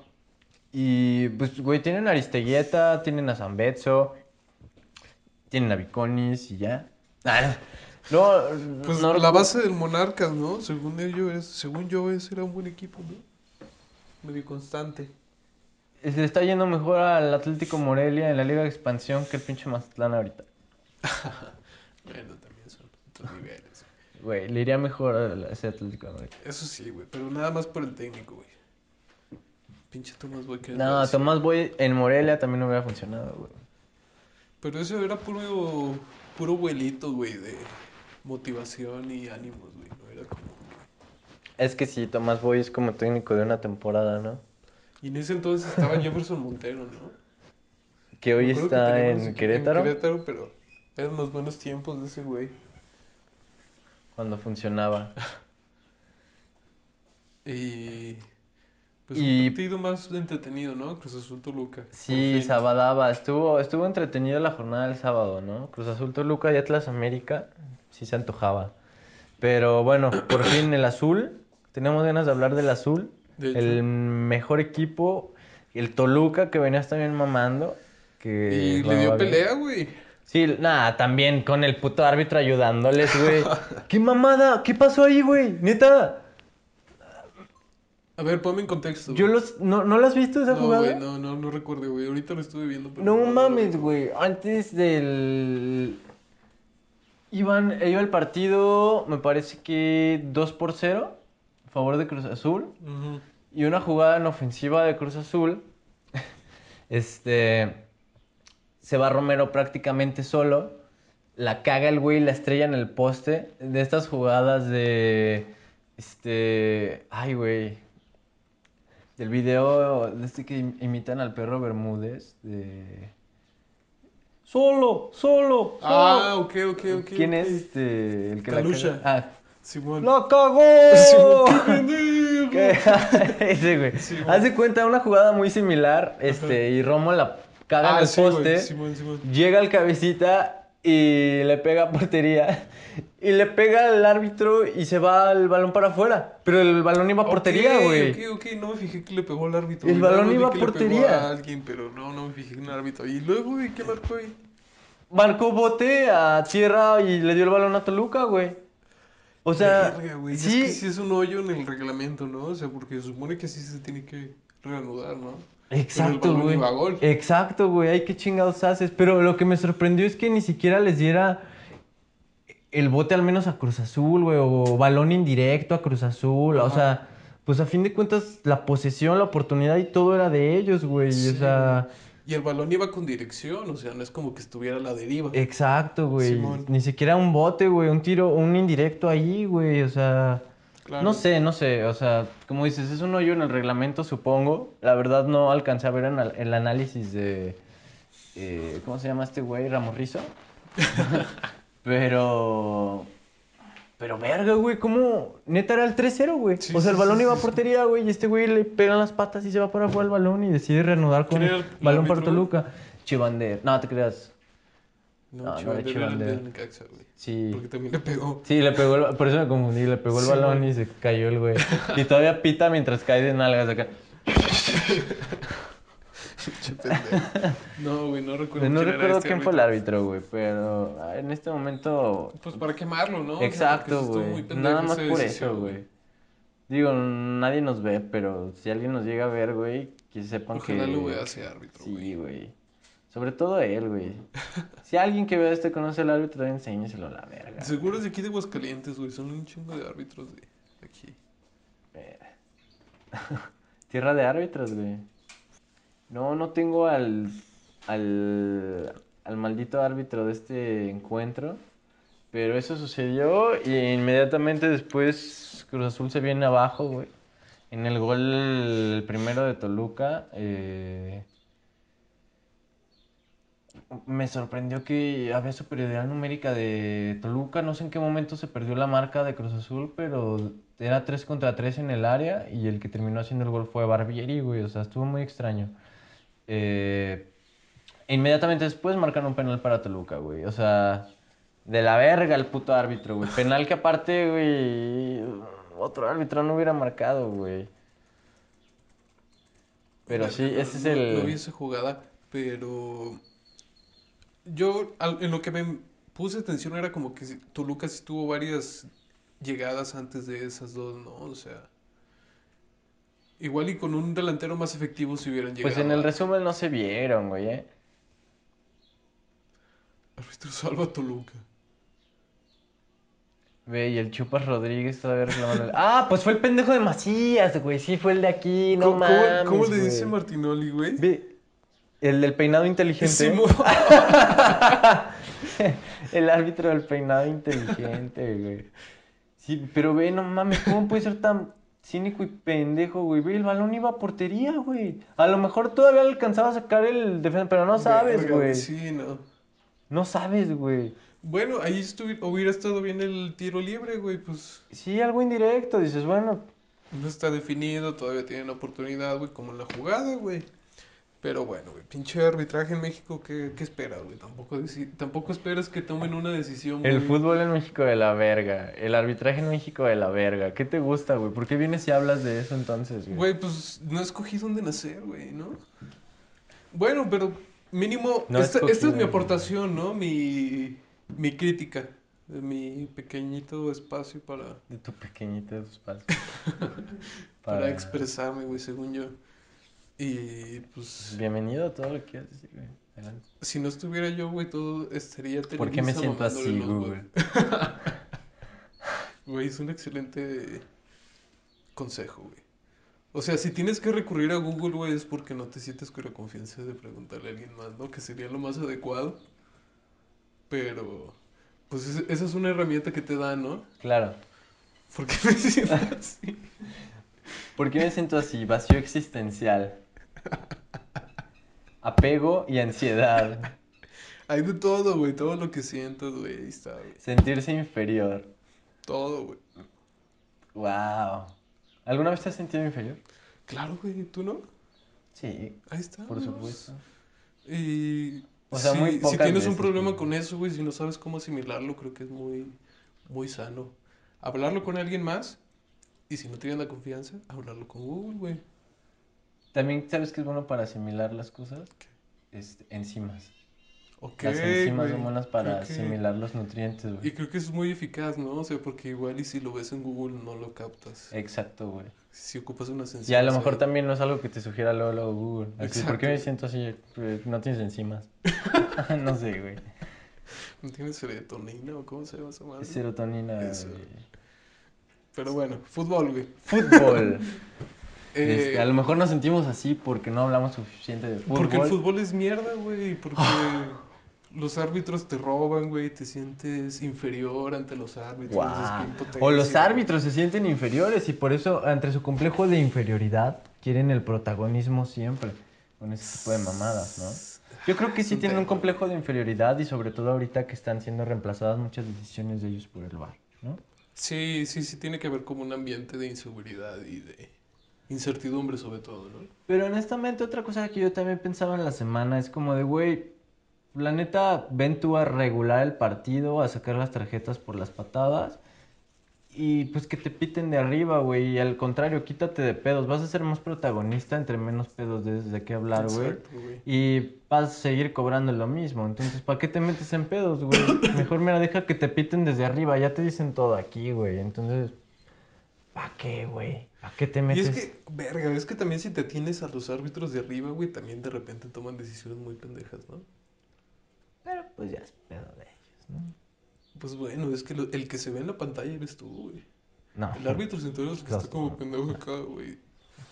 Y pues, güey, tienen a Aristeguieta, tienen a Zambetso, tienen a Viconis y ya. Ah, no, Pues no, la base del Monarcas, ¿no? Según ellos, es- según yo, ese era un buen equipo, ¿no? Medio constante. Le está yendo mejor al Atlético Morelia en la Liga de Expansión que el pinche Mazatlán ahorita. [LAUGHS] Bueno, también son otros niveles. Güey, le iría mejor a ese Atlético de. Eso sí, güey, pero nada más por el técnico, güey. Pinche Tomás Boy que No, Tomás Boy en Morelia también no hubiera funcionado, güey. Pero eso era puro, puro vuelito, güey, de motivación y ánimos, güey. No era como... Es que sí, Tomás Boy es como técnico de una temporada, ¿no? Y en ese entonces estaba Jefferson Montero, ¿no? Que hoy que está en Querétaro, En Querétaro, pero eran los buenos tiempos de ese güey. Cuando funcionaba. Y... Pues Y- un partido más entretenido, ¿no? Cruz Azul Toluca. Sí. Sabadaba. Estuvo, estuvo entretenido la jornada del sábado, ¿no? Cruz Azul Toluca y Atlas América. Sí se antojaba. Pero bueno, por fin el azul. Tenemos ganas de hablar del azul. De. El mejor equipo. El Toluca que venías también mamando. Que Y le dio pelea, güey. Sí, nada, también con el puto árbitro ayudándoles, güey. [LAUGHS] ¡Qué mamada! ¿Qué pasó ahí, güey? Neta. A ver, ponme en contexto. Yo güey. los... ¿No, ¿no lo has visto esa No, jugada? güey, no, no, no recuerdo, güey. Ahorita lo estuve viendo. pero No no mames, güey. Antes del. Iban, iba el partido, me parece que 2 por 0 a favor de Cruz Azul. Y una jugada en ofensiva de Cruz Azul. [LAUGHS] este. Se va Romero prácticamente solo. La caga el güey y la estrella en el poste. De estas jugadas de. Este. Ay, güey. Del video de este que im- imitan al perro Bermúdez. De. Solo, solo, solo. Ah, ok, ok, ok. ¿Quién es este? El que Calusha. la caga? Ah. Simón. ¡La cagó! Simón, [LAUGHS] ¡Qué pendejo! ¿Qué? [LAUGHS] Ese güey. Sí, güey. Haz de cuenta una jugada muy similar, este, y Romo la caga en Ah, el sí, güey. poste. Simón, Simón. Llega el cabecita y le pega a portería. [LAUGHS] Y le pega al árbitro y se va el balón para afuera. Pero el balón iba a portería, güey. Ok, ok, no me fijé que le pegó al árbitro. El güey. Balón iba a que le pegó portería. a alguien, pero no, no me fijé en el árbitro. Y luego, güey, ¿qué marcó ahí? Marcó bote a tierra y le dio el balón a Toluca, güey. O sea, Verga, güey, Es sí, que sí es un hoyo en el reglamento, ¿no? O sea, porque se supone que sí se tiene que reanudar, ¿no? Exacto, güey. Exacto, güey. Ay, qué chingados haces. Pero lo que me sorprendió es que ni siquiera les diera el bote al menos a Cruz Azul, güey, o balón indirecto a Cruz Azul. O sea, pues a fin de cuentas, la posesión, la oportunidad y todo era de ellos, güey. Sí, o sea, Y el balón iba con dirección, o sea, no es como que estuviera a la deriva. exacto, güey. Simón. Ni siquiera un bote, güey, un tiro, un indirecto ahí, güey. O sea. Claro. No sé, no sé, o sea, como dices, es un hoyo en el reglamento, supongo. La verdad no alcancé a ver en el, análisis de, eh, ¿cómo se llama este güey? Ramorrizo. [LAUGHS] pero, pero verga, güey, ¿cómo? Neta era el 3-0, güey. Sí, o sea, el balón sí, iba sí, a portería, güey, y este güey le pegan las patas y se va para afuera el balón y decide reanudar con ¿Quién era el balón para? Toluca. Chivander, no te creas. No, No, no Chivander era era el Chivander. del Necaxa, güey. Sí. Porque también le pegó. Sí, le pegó, el- por eso me confundí, le pegó el Sí, balón güey. y se cayó el güey. Y todavía pita mientras cae de nalgas acá. No, güey, no recuerdo No quién recuerdo este quién fue el árbitro. güey, pero ah, en este momento... Pues para quemarlo, ¿no? O sea, Exacto, sí muy güey. Nada más por eso, güey. Digo, nadie nos ve, pero si alguien nos llega a ver, güey, que sepan Ojalá que... lo vea ese árbitro, güey. Sí, güey. Sobre todo él, güey. Si alguien que vea esto conoce al árbitro, enséñeselo a la verga. Seguro es de aquí de Aguascalientes, güey. Son un chingo de árbitros de aquí. [LAUGHS] Tierra de árbitros, güey. No, no tengo al, al, al maldito árbitro de este encuentro. Pero eso sucedió y inmediatamente después Cruz Azul se viene abajo, güey. En el gol el primero de Toluca. eh, me sorprendió que había superioridad numérica de Toluca. No sé en qué momento se perdió la marca de Cruz Azul, pero era 3 contra 3 en el área y el que terminó haciendo el gol fue Barbieri, güey. O sea, estuvo muy extraño. Eh, inmediatamente después marcan un penal para Toluca, güey. O sea, de la verga el puto árbitro, güey. Penal que aparte, güey, otro árbitro no hubiera marcado, güey. Pero sí, ese es el... No vi esa jugada, pero. Yo, al- en lo que me puse atención era como que Toluca sí tuvo varias llegadas antes de esas dos, ¿no? O sea. Igual y con un delantero más efectivo si hubieran llegado. Pues en el resumen no se vieron, güey, ¿eh? Árbitro salva a Toluca. Ve, y el Chupas Rodríguez todavía reclamando. Ah, pues fue el pendejo de Macías, güey. Sí, fue el de aquí, no ¿Cómo, cómo- mames. cómo le güey. dice Martinoli, güey? Ve, el del peinado inteligente. [LAUGHS] El árbitro del peinado inteligente, güey. Sí, pero ve, no mames, ¿cómo puede ser tan cínico y pendejo, güey? Ve, el balón iba a portería, güey. A lo mejor todavía le alcanzaba a sacar el defensa, pero no sabes, Verga, güey. Sí, no. No sabes, güey. Bueno, ahí hubiera estado bien el tiro libre, güey, pues Sí, algo indirecto. Dices, bueno, no está definido, todavía tienen oportunidad, güey, como en la jugada, güey. Pero bueno, güey, pinche arbitraje en México, ¿qué, qué esperas, güey? Tampoco, tampoco esperas que tomen una decisión, El güey. fútbol en México de la verga. El arbitraje en México de la verga. ¿Qué te gusta, güey? ¿Por qué vienes y hablas de eso entonces, güey? Güey, pues no escogí dónde nacer, güey, ¿no? Bueno, pero mínimo, No esta, escogí esta es mi aportación, ¿no? Mi, mi crítica, de mi pequeñito espacio para, De tu pequeñito pasos. [LAUGHS] para expresarme, güey, según yo. Y pues, Bienvenido a todo lo que quieras decir, güey. Adelante. si no estuviera yo, güey, todo estaría ¿Por qué me siento así, huevos. [LAUGHS] Güey, es un excelente consejo, güey. O sea, si tienes que recurrir a Google, güey, es porque no te sientes con la confianza de preguntarle a alguien más, ¿no? Que sería lo más adecuado. Pero, pues es- esa es una herramienta que te da, ¿no? Claro. ¿Por qué me siento así? [LAUGHS] ¿Por qué me siento así? Vacío existencial. Apego y ansiedad. Hay de todo, güey, todo lo que siento, güey, ahí está, güey. Sentirse inferior. Todo, güey. Wow. ¿Alguna vez te has sentido inferior? Claro, güey, ¿tú no? Sí, Ahí está. por supuesto. Y O sea, Sí, muy si tienes un problema con eso, güey, si no sabes cómo asimilarlo, creo que es muy, muy sano. Hablarlo con alguien más y si no tienes la confianza, hablarlo con Google, güey. También, ¿sabes qué es bueno para asimilar las cosas? Este, enzimas. Ok, Las enzimas güey, son buenas para que- asimilar los nutrientes, Y güey. creo que es muy eficaz, ¿no? O sea, porque igual y si lo ves en Google no lo captas. Exacto, güey. Si ocupas una Y a lo mejor ahí. también no es algo que te sugiera luego, luego Google. Así, ¿Por qué me siento así? Pues, no tienes enzimas. [LAUGHS] [LAUGHS] no sé, güey. ¿No tienes serotonina o cómo se llama esa madre? Serotonina. Eso. güey. Pero bueno, fútbol, güey. Fútbol. [LAUGHS] Eh, Este, a lo mejor nos sentimos así porque no hablamos suficiente de fútbol. Porque el fútbol es mierda, güey. Porque [SIGHS] los árbitros te roban, güey. Te sientes inferior ante los árbitros. O los árbitros se sienten inferiores y por eso, entre su complejo de inferioridad, quieren el protagonismo siempre. Con ese tipo de mamadas, ¿no? Yo creo que sí tienen un complejo de inferioridad y sobre todo ahorita que están siendo reemplazadas muchas decisiones de ellos por el VAR, ¿no? Sí, sí, sí. Tiene que ver como un ambiente de inseguridad y de incertidumbre, sobre todo, ¿no? Pero honestamente, otra cosa que yo también pensaba en la semana es como de, güey, la neta, ven tú a regular el partido, a sacar las tarjetas por las patadas y pues que te piten de arriba, güey. Y al contrario, quítate de pedos. Vas a ser más protagonista entre menos pedos des de qué hablar, güey. Y vas a seguir cobrando lo mismo. Entonces, ¿para qué te metes en pedos, güey? [COUGHS] Mejor, mira, deja que te piten desde arriba. Ya te dicen todo aquí, güey. Entonces, ¿para qué, güey? ¿Para qué te Y metes? es que, verga, es que también si te tienes a los árbitros de arriba, güey, también de repente toman decisiones muy pendejas, ¿no? Pero pues ya es pedo de ellos, ¿no? Pues bueno, es que lo- el que se ve en la pantalla eres tú, güey. No. El árbitro central es el que Los- está como pendejo acá, güey.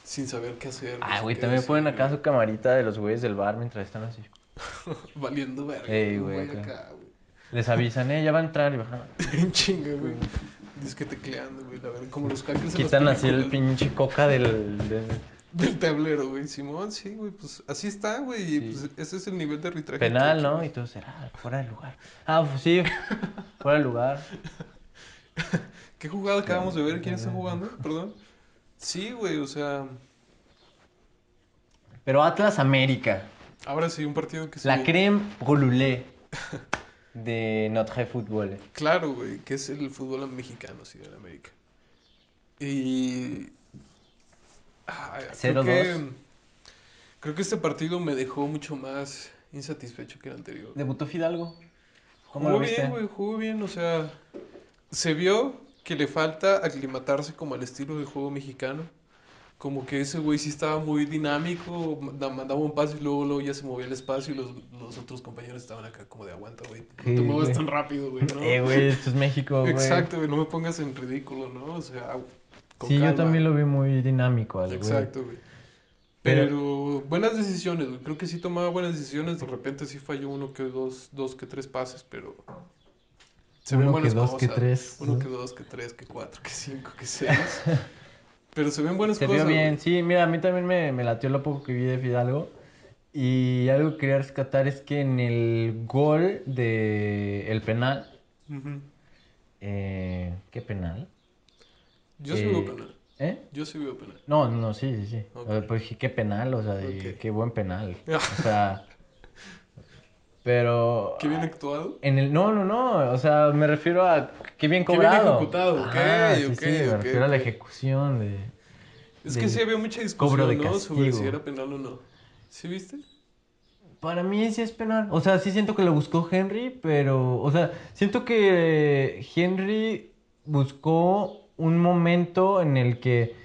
Sin saber qué hacer. Ah, güey, también ponen acá güey. su camarita de los güeyes del bar mientras están así. [LAUGHS] Valiendo verga. Ey, güey, güey acá. acá, güey. Les avisan, eh, ya va a entrar y bajan. [LAUGHS] En chinga, güey. Dices que tecleando, güey. La verdad, como los hackers Quitan así el pinche coca del... del- [LAUGHS] Del tablero, güey. Simón, sí, güey. Pues así está, güey. Y pues ese es el nivel de arbitraje. penal, ¿no? Y todo será fuera de lugar. Ah, pues sí, fuera de lugar. [LAUGHS] ¿Qué jugada acabamos de ver? ¿Quién está jugando? Perdón. Sí, güey, o sea. Pero Atlas América. Ahora sí, un partido que sí. La creme brûlée [LAUGHS] de notre football. Claro, güey, que es el fútbol mexicano, sí, de América. Y. Ah, creo 0-2. que, creo que este partido me dejó mucho más insatisfecho que el anterior. ¿Debutó Fidalgo? ¿Cómo Jugó lo viste? bien, güey, jugó bien, o sea. Se vio que le falta aclimatarse como al estilo del juego mexicano. Como que ese güey sí estaba muy dinámico, manda- mandaba un paso y luego, luego ya se movía el espacio y los, los otros compañeros estaban acá como de aguanta, güey. No te muevas tan rápido, güey, ¿no? Eh, güey, esto es México, güey. Exacto, güey, no me pongas en ridículo, ¿no? O sea, con Sí, yo también lo vi muy dinámico al güey. Exacto, güey. Pero- Pero, buenas decisiones, güey. Creo que sí tomaba buenas decisiones. De repente sí falló uno que dos, dos que tres pases, pero se ven Uno que buenas dos, que cosas. tres. Uno que dos, que tres, que cuatro, que cinco, que seis. [LAUGHS] pero se ven buenas Se cosas. vio bien, sí, mira, a mí también me, me latió lo poco que vi de Fidalgo. Y algo que quería rescatar es que en el gol de el penal, Ujú. eh, ¿qué penal? Yo sí Eh, veo penal. ¿Eh? Yo sí veo penal. No, no, sí, sí, sí. Ok. Eh, Pues dije, qué penal, o sea, de- Ok. qué buen penal. [LAUGHS] O sea, pero... Qué bien actuado. En el, no, no, no, o sea, me refiero a qué bien Qué bien cobrado. ejecutado, ok, sí, ok, sí, me refiero a la ejecución de... Es que sí había mucha discusión, ¿no? Sobre si era penal o no. ¿Sí viste? Para mí sí es penal. O sea, sí siento que lo buscó Henry, pero. O sea, siento que Henry buscó un momento en el que.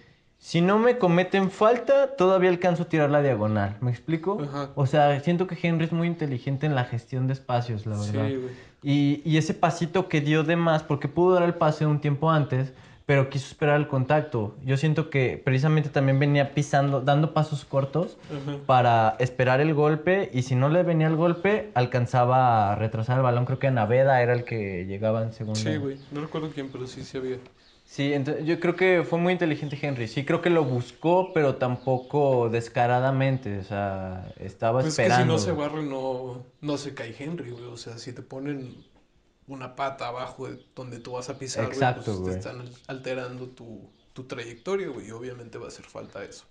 Si no me cometen falta, todavía alcanzo a tirar la diagonal. ¿Me explico? Ajá. O sea, siento que Henry es muy inteligente en la gestión de espacios, la Sí, verdad. güey. Y, y ese pasito que dio de más, porque pudo dar el pase un tiempo antes, pero quiso esperar el contacto. Yo siento que precisamente también venía pisando, dando pasos cortos Ajá. para esperar el golpe y si no le venía el golpe, alcanzaba a retrasar el balón. Creo que Naveda era el que llegaba en segundo. Sí, güey. No recuerdo quién, pero sí, sí había. Sí, entonces yo creo que fue muy inteligente Henry. Sí, creo que lo buscó, pero tampoco descaradamente. O sea, estaba Pues es que si esperando. no se barre, no, no se cae Henry, güey. O sea, si te ponen una pata abajo de donde tú vas a pisar, güey, pues güey. te están alterando tu, tu trayectoria, güey. Y obviamente va a hacer falta eso.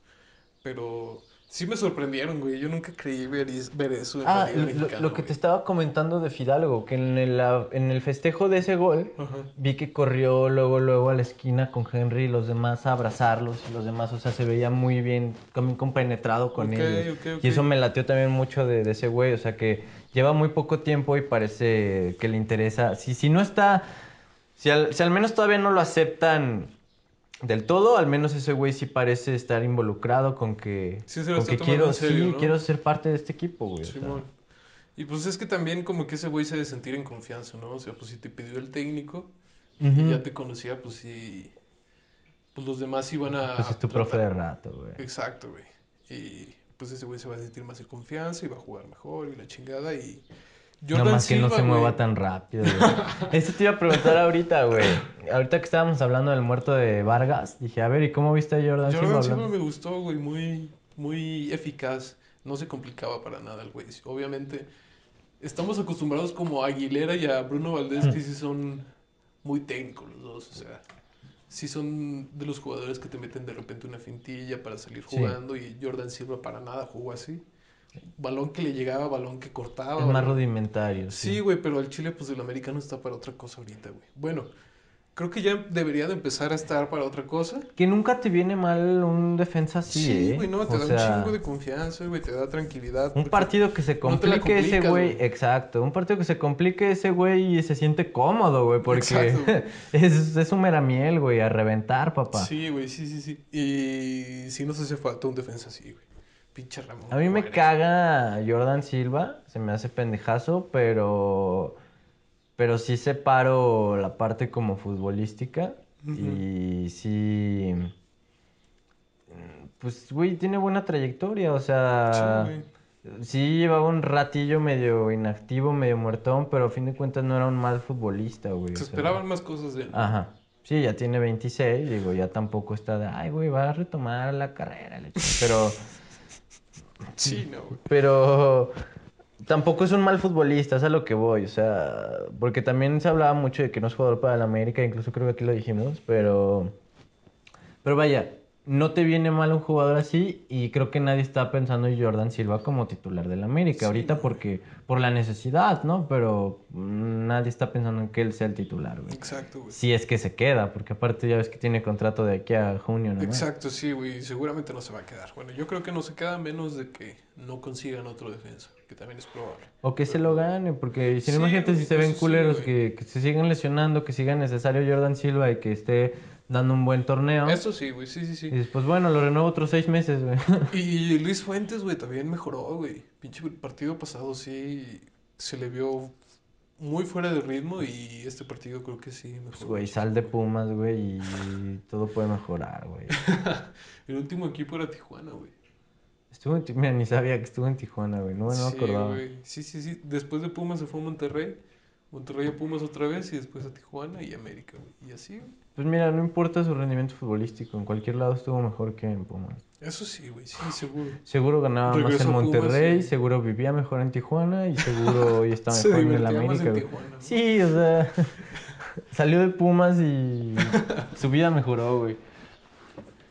Pero sí me sorprendieron, güey. Yo nunca creí ver, ver eso en Ah, la Liga lo, Mexicana, lo que te estaba comentando de Fidalgo, que en el, en el festejo de ese gol Ajá. vi que corrió luego, luego a la esquina con Henry y los demás a abrazarlos y los demás, o sea, se veía muy bien, como compenetrado con Ok, ellos. Y eso me latió también mucho de, de ese güey, o sea, que lleva muy poco tiempo y parece que le interesa. Si, si no está, si al, si al menos todavía no lo aceptan del todo, al menos ese güey sí parece estar involucrado con que, Sí, se lo con está que tomando quiero, en serio, sí, ¿no? quiero ser parte de este equipo, güey. o sea. Simón. Y pues es que también como que ese güey se ha de sentir en confianza, ¿no? O sea, pues si te pidió el técnico y ya te conocía, pues sí. Pues los demás iban a. Pues es tu profe de rato, güey. Exacto, güey. Y pues ese güey se va a sentir más en confianza y va a jugar mejor y la chingada y... Nada más que no se mueva güey, tan rápido, güey. [LAUGHS] Eso te iba a preguntar ahorita, güey. Ahorita que estábamos hablando del muerto de Vargas, dije, a ver, ¿y cómo viste a Jordan, Silva Jordan Silva me gustó, güey, muy, muy eficaz. No se complicaba para nada el güey. Obviamente, estamos acostumbrados como a Aguilera y a Bruno Valdés, que sí son muy técnicos los dos. O sea, sí son de los jugadores que te meten de repente una fintilla para salir Sí. jugando. Y Jordan Silva para nada jugó así. Balón que le llegaba, balón que cortaba. Es más rudimentario, sí. Sí, güey, pero el Chile, pues el americano está para otra cosa ahorita, güey. Bueno, creo que ya debería de empezar a estar para otra cosa. Que nunca te viene mal un defensa así, Sí, ¿eh? güey, no, te O da sea, un chingo de confianza, güey, te da tranquilidad. Un partido que se no complique ese güey, exacto. Un partido que se complique ese güey y se siente cómodo, güey, porque Exacto, [LAUGHS] es, es un meramiel, güey, a reventar, papá. Sí, güey, sí, sí, sí. Y sí nos hace falta un defensa así, güey. Pinche Ramón. A mí me caga Jordan Silva, se me hace pendejazo, pero pero sí separo la parte como futbolística y sí pues güey, tiene buena trayectoria, o sea, Sí, güey. sí llevaba un ratillo medio inactivo, medio muertón, pero a fin de cuentas no era un mal futbolista, güey. Se sea. esperaban más cosas de él. Ajá. Sí, ya tiene 26, digo, ya tampoco está de, ay, güey, va a retomar la carrera, la ch-". pero [LAUGHS] Sí, no, pero tampoco es un mal futbolista, es a lo que voy, o sea, porque también se hablaba mucho de que no es jugador para el América, incluso creo que aquí lo dijimos, pero pero vaya, no te viene mal un jugador así y creo que nadie está pensando en Jordan Silva como titular del América Sí, ahorita no. porque por la necesidad, ¿no? Pero mm, nadie está pensando en que él sea el titular, güey. Exacto, güey. Si es que se queda, porque aparte ya ves que tiene contrato de aquí a junio, ¿no? Exacto, sí, güey. Seguramente no se va a quedar. Bueno, yo creo que no se queda menos de que no consigan otro defensa, que también es probable. O que se lo gane, porque si no Sí, imagínate si se ven sí, culeros que, que se sigan lesionando, que siga necesario Jordan Silva y que esté dando un buen torneo. Eso sí, güey, sí, sí, Y sí. después, bueno, lo renuevo otros seis meses, güey. [LAUGHS] Y Luis Fuentes, güey, también mejoró, güey. Pinche partido pasado sí se le vio muy fuera de ritmo y este partido creo que sí mejoró. Pues, güey, sal de Pumas, güey, y todo puede mejorar, güey. [LAUGHS] El último equipo era Tijuana, güey. Estuvo en Ti- Mira, ni sabía que estuvo en Tijuana, güey. No, no me acordaba. güey. Sí, sí, sí. Después de Pumas se fue a Monterrey. Monterrey a Pumas otra vez y después a Tijuana y América, güey. Y así, güey. Pues mira, no importa su rendimiento futbolístico, en cualquier lado estuvo mejor que en Pumas. Eso sí, güey, sí, seguro. Seguro ganaba más en Pumas Monterrey, seguro vivía mejor en Tijuana y seguro hoy está mejor [LAUGHS] en el más América. Sí, o sea, [LAUGHS] salió de Pumas y su vida mejoró, güey.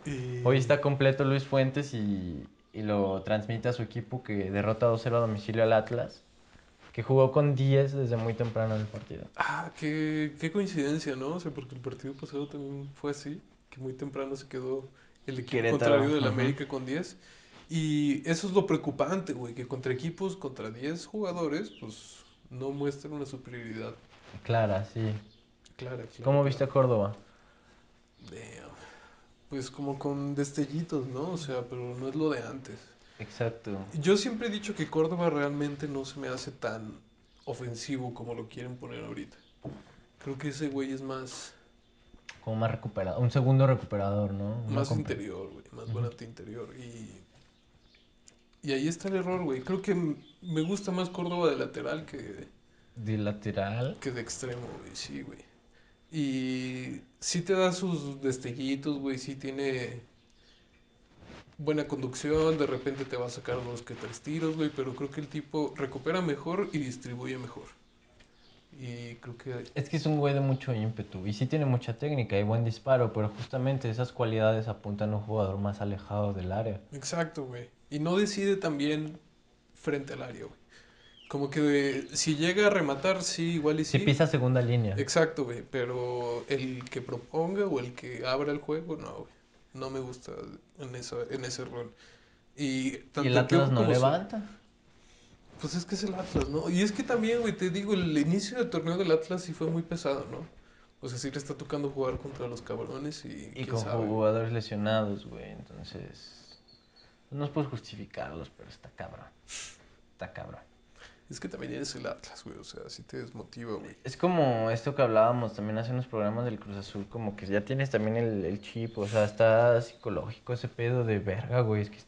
Y- Hoy está completo Luis Fuentes y, y lo transmite a su equipo que derrota 2-0 a domicilio al Atlas, que jugó con 10 desde muy temprano en el partido. Ah, qué, qué coincidencia, ¿no? O sea, porque el partido pasado también fue así, que muy temprano se quedó el equipo Querétaro, contrario del ajá. América con 10. Y eso es lo preocupante, güey, que contra equipos, contra 10 jugadores, pues no muestran una superioridad Clara, sí. clara. clara, ¿Cómo clara. viste a Córdoba? Damn. Pues como con destellitos, ¿no? O sea, pero no es lo de antes. Exacto. Yo siempre he dicho que Córdoba realmente no se me hace tan ofensivo como lo quieren poner ahorita. Creo que ese güey es más, Como más recuperado, un segundo recuperador, ¿no? Una más interior, güey, más volante interior. Y, y ahí está el error, güey. Creo que me gusta más Córdoba de lateral que, De lateral. que de extremo, güey, sí, güey. Y sí te da sus destellitos, güey, sí tiene buena conducción, de repente te va a sacar dos que tres tiros, güey, pero creo que el tipo recupera mejor y distribuye mejor. Y creo que Es que es un güey de mucho ímpetu y sí tiene mucha técnica y buen disparo, pero justamente esas cualidades apuntan a un jugador más alejado del área. Exacto, güey. Y no decide también frente al área, güey. Como que de- si llega a rematar, sí, igual y Si sí. pisa segunda línea. Exacto, güey. Pero el que proponga o el que abra el juego, no, güey. No me gusta en, esa, en ese rol. Y, Y tanto el Atlas no su- levanta. Pues es que es el Atlas, ¿no? Y es que también, güey, te digo, el inicio del torneo del Atlas sí fue muy pesado, ¿no? O sea, sí le está tocando jugar contra los cabrones y, Y con sabe. jugadores lesionados, güey. Entonces, no puedes justificarlos, pero está cabrón. Está cabrón. Es que también eres el Atlas, güey, o sea, sí te desmotiva, güey. Es como esto que hablábamos también hace unos programas del Cruz Azul, como que ya tienes también el, el chip, o sea, está psicológico ese pedo de verga, güey, es que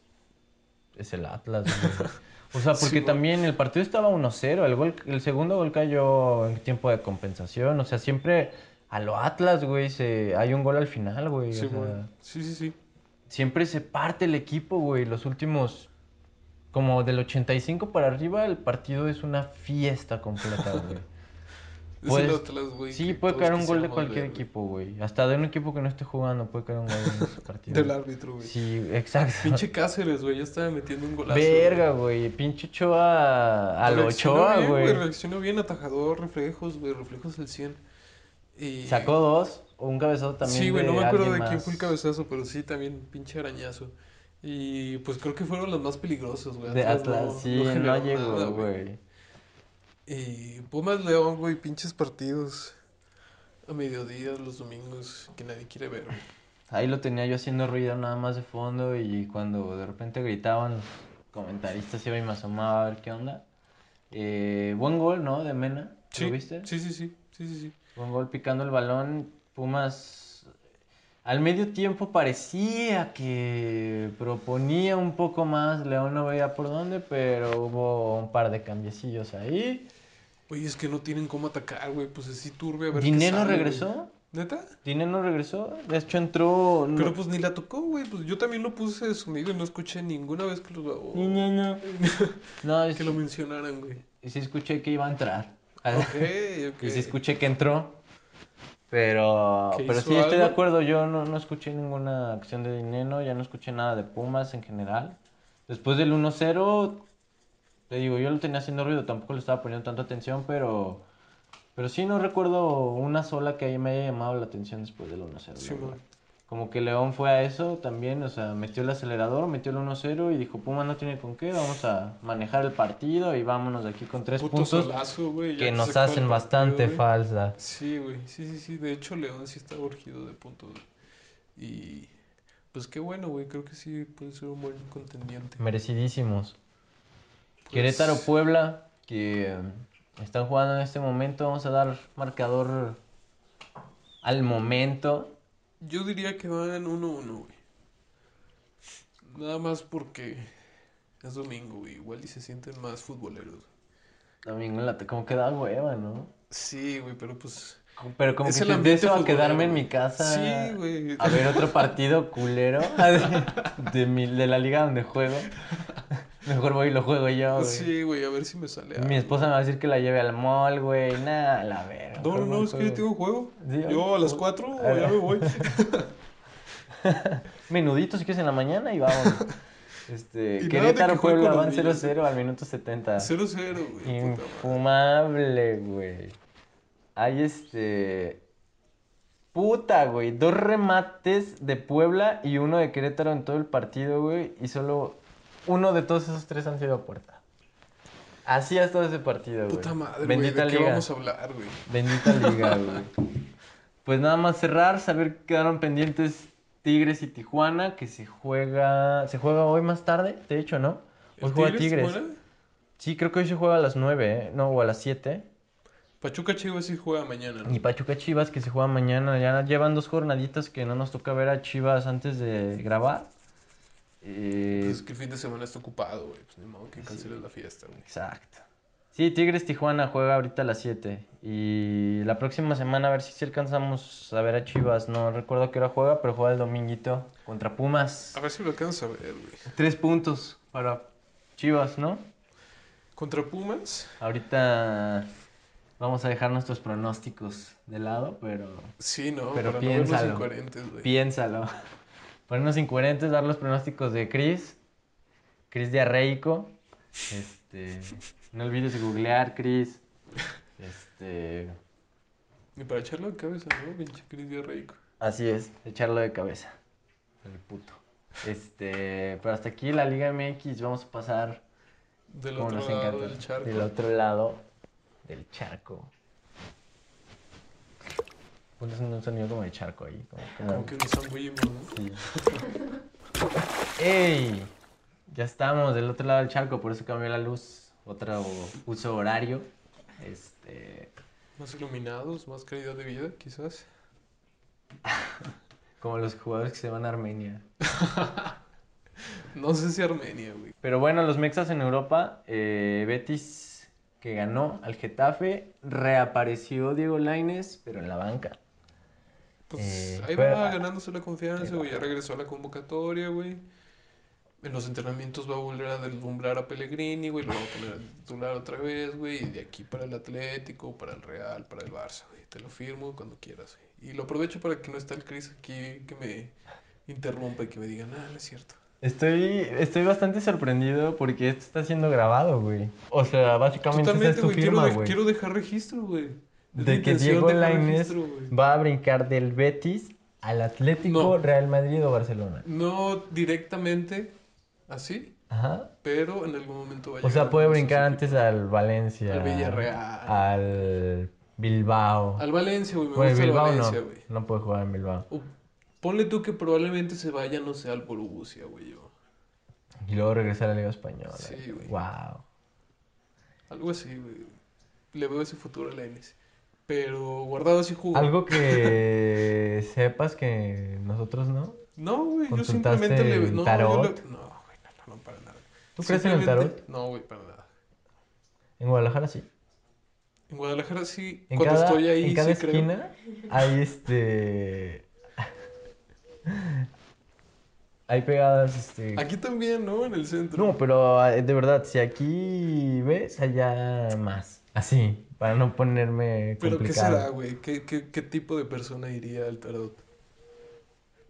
es el Atlas, güey. O sea, [LAUGHS] porque Sí, también el partido estaba 1-0, el gol, el segundo gol cayó en tiempo de compensación, o sea, siempre a lo Atlas, güey, se, hay un gol al final, güey, o Sí, sea, güey. Sí, sí, sí. siempre se parte el equipo, güey, los últimos, como del 85 para arriba, el partido es una fiesta completa, [LAUGHS] güey. Es Puedes- el Atlas, güey. Sí, puede caer un gol de cualquier ver, equipo, güey. Hasta de un equipo que no esté jugando puede caer un gol en ese partido. Del árbitro, güey. Sí, exacto. Pinche Cáceres, güey, ya estaba metiendo un golazo. Verga, güey. Pinche Ochoa a lo Reaccionó Ochoa, güey. Reaccionó bien, atajador, reflejos, güey, reflejos al 100. Y... Sacó dos, o un cabezazo también. Sí, güey, no me acuerdo de quién fue el cabezazo, pero sí, también pinche arañazo. Y pues creo que fueron los más peligrosos, güey. De no- Atlas, sí, no, nada, güey. Y Pumas León, güey, pinches partidos a mediodía, los domingos, que nadie quiere ver, güey. Ahí lo tenía yo haciendo ruido nada más de fondo y cuando de repente gritaban los comentaristas iba y me asomaba a ver qué onda. Eh, buen gol, ¿no? De Mena. Sí, ¿Lo viste? Sí, sí, sí, sí, sí, sí. Buen gol picando el balón. Pumas al medio tiempo parecía que proponía un poco más. León no veía por dónde, pero hubo un par de cambiecillos ahí. Oye, es que no tienen cómo atacar, güey, pues así turbia, a ver qué ¿Dinero güey. regresó? ¿Neta? ¿Dinero regresó? De hecho entró... no- Pero pues ni la tocó, güey, pues yo también lo puse sumido y no escuché ninguna vez que lo, no. [LAUGHS] No, es- que lo mencionaran, güey. sí escuché que iba a entrar. Ok, ok. [LAUGHS] Y sí escuché que entró. Pero, ¿Que pero sí estoy de acuerdo. Yo no, no escuché ninguna acción de dinero. Ya no escuché nada de Pumas en general. Después del 1-0, te digo, yo lo tenía haciendo ruido. Tampoco le estaba poniendo tanta atención. Pero, pero sí no recuerdo una sola que me haya llamado la atención después del 1-0. la Sí. Como que León fue a eso también, o sea, metió el acelerador, metió el 1-0 y dijo, Puma no tiene con qué, vamos a manejar el partido y vámonos de aquí con tres Puto puntos solazo, ya que nos hacen partido, bastante güey. falsa. Sí, güey, sí, sí, sí. De hecho, León sí está urgido de puntos. Y pues qué bueno, güey. Creo que sí puede ser un buen contendiente. Merecidísimos. Pues, Querétaro Puebla, que eh, están jugando en este momento, vamos a dar marcador al momento. Yo diría que van 1-1, güey. Nada más porque es domingo, güey. Igual y se sienten más futboleros. Domingo en la t- como que da hueva, ¿no? Sí, güey, pero pues. Pero como Es que el empiezo a quedarme en mi casa Sí, güey. a ver otro partido culero de, [LAUGHS] [LAUGHS] de mi- de la liga donde juego. Mejor voy y lo juego yo, güey. Sí, güey, a ver si me sale. Mi algo. esposa me va a decir que la lleve al mall, güey. Nada, la verga. No, no, no, es que yo tengo juego. Sí, Yo a las juego. 4 A ya me voy. [LAUGHS] Menudito si quieres en la mañana y vamos. [LAUGHS] Este, Querétaro que Puebla van los niños, 0-0 al minuto 70. 0-0, güey. Infumable, güey. Hay este. Puta, güey. Dos remates de Puebla y uno de Querétaro en todo el partido, güey. Y solo uno de todos esos tres han sido a puerta. Así ha estado ese partido, güey. Puta madre, güey. Bendita ¿De qué liga. vamos a hablar, güey? Bendita [LAUGHS] liga, güey. Pues nada más cerrar, saber que quedaron pendientes Tigres y Tijuana, que se juega. Se juega hoy más tarde, de hecho, ¿no? Hoy ¿El juega Tigres, Tigres. Sí, creo que hoy se juega a las 9, ¿eh? No, o a las 7. Pachuca Chivas sí juega mañana, ¿no? Y Pachuca Chivas que se juega mañana. Ya llevan dos jornaditas que no nos toca ver a Chivas antes de grabar. Eh, Pues es que el fin de semana está ocupado, güey. Pues ni modo que canceles la fiesta, güey. Exacto. Sí, Tigres Tijuana juega ahorita a las 7. Y la próxima semana a ver si, si alcanzamos a ver a Chivas. No recuerdo qué hora juega, pero juega el dominguito contra Pumas. A ver si lo alcanzas a ver, güey. Tres puntos para Chivas, ¿no? Contra Pumas. Ahorita vamos a dejar nuestros pronósticos de lado, pero Sí, no, Pero para no vernos piénsalo. incoherentes, güey. piénsalo. Ponernos incoherentes, dar los pronósticos de Chris. Chris Diarreico. Este, no olvides googlear, Chris. Este, Y para echarlo de cabeza, ¿no? Pinche Diarreico. así es, echarlo de cabeza. El puto. Este, pero hasta aquí la Liga MX, vamos a pasar Del otro nos lado encanta, del charco. del otro lado del charco. Pones un sonido como de charco ahí, como, como- Como que nos zambullimos, ¿no? Sí. ¡Ey! Ya estamos del otro lado del charco, por eso cambió la luz. Otro uso horario. Este. Más iluminados, más calidad de vida, quizás. [LAUGHS] Como los jugadores que se van a Armenia. [LAUGHS] No sé si Armenia, güey. Pero bueno, los mexas en Europa. eh, Betis que ganó al Getafe. Reapareció Diego Lainez, pero en la banca. Pues Eh, ahí pero- va ganándose la confianza, güey. Ya regresó a la convocatoria, güey. En los entrenamientos va a volver a deslumbrar a Pellegrini, güey. Lo va a poner a titular otra vez, güey. Y de aquí para el Atlético, para el Real, para el Barça, güey. Te lo firmo cuando quieras, güey. Y lo aprovecho para que no esté el Chris aquí que me interrumpa y que me diga, nada, no es cierto. Estoy, estoy bastante sorprendido porque esto está siendo grabado, güey. O sea, básicamente es tu güey. Quiero, firma, de- güey. quiero dejar registro, güey. De que Diego Lainez registro, va a brincar del Betis al Atlético, No. Real Madrid o Barcelona. No directamente así, Ajá. pero en algún momento va a O sea, puede brincar antes al Valencia. Al Villarreal. Al Bilbao. Al Valencia, güey. Me Bueno, gusta el Bilbao Valencia, no. güey. No puede jugar en Bilbao. O ponle tú que probablemente se vaya, no sé, al Borussia, güey. yo. Y luego regresar a la Liga Española. Sí, güey. Wow. Algo así, güey. Le veo ese futuro a Lainez. Pero guardado así jugó. Algo que [LAUGHS] sepas que nosotros no. No, güey. Yo ¿Consultaste simplemente le no, tarot? yo le- No, güey, no, no, para nada. ¿Tú crees en el tarot? No, güey, para nada. En Guadalajara sí. En Guadalajara sí. En cuando cada, estoy ahí, en cada sí creo. esquina hay este. hay pegadas este. Aquí también, ¿no? En el centro. No, pero eh, de verdad, si aquí ves, allá más. Así, para no ponerme ¿Pero qué complicado. será, güey? ¿Qué, qué, qué tipo de persona iría al tarot?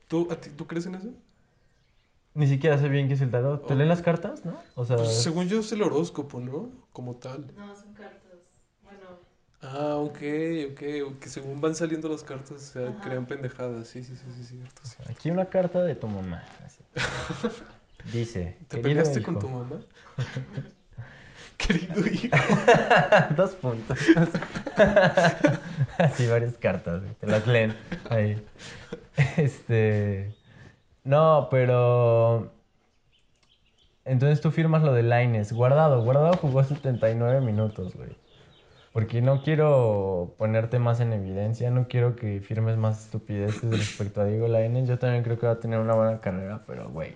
¿Tú, a ti- ¿Tú crees en eso? Ni siquiera sé bien qué es el tarot. ¿Te Oh. leen las cartas, no? O sea, Pues, según yo es el horóscopo, ¿no? Como tal. No, son cartas. Bueno, Ah, ok, ok. Que según van saliendo las cartas se Ajá. crean pendejadas. Sí, sí, sí, sí, cierto. sí. aquí una carta de tu mamá. así. [LAUGHS] Dice. ¿Te "Querido peleaste con hijo". tu mamá? [LAUGHS] [LAUGHS] Querido hijo. [LAUGHS] Dos puntos. [LAUGHS] Así, varias cartas, te las leen ahí. Este. No, pero. Entonces tú firmas lo de Laines. Guardado, guardado jugó 79 minutos, güey. Porque no quiero ponerte más en evidencia, no quiero que firmes más estupideces respecto a Diego Lainez. Yo también creo que va a tener una buena carrera, pero, güey.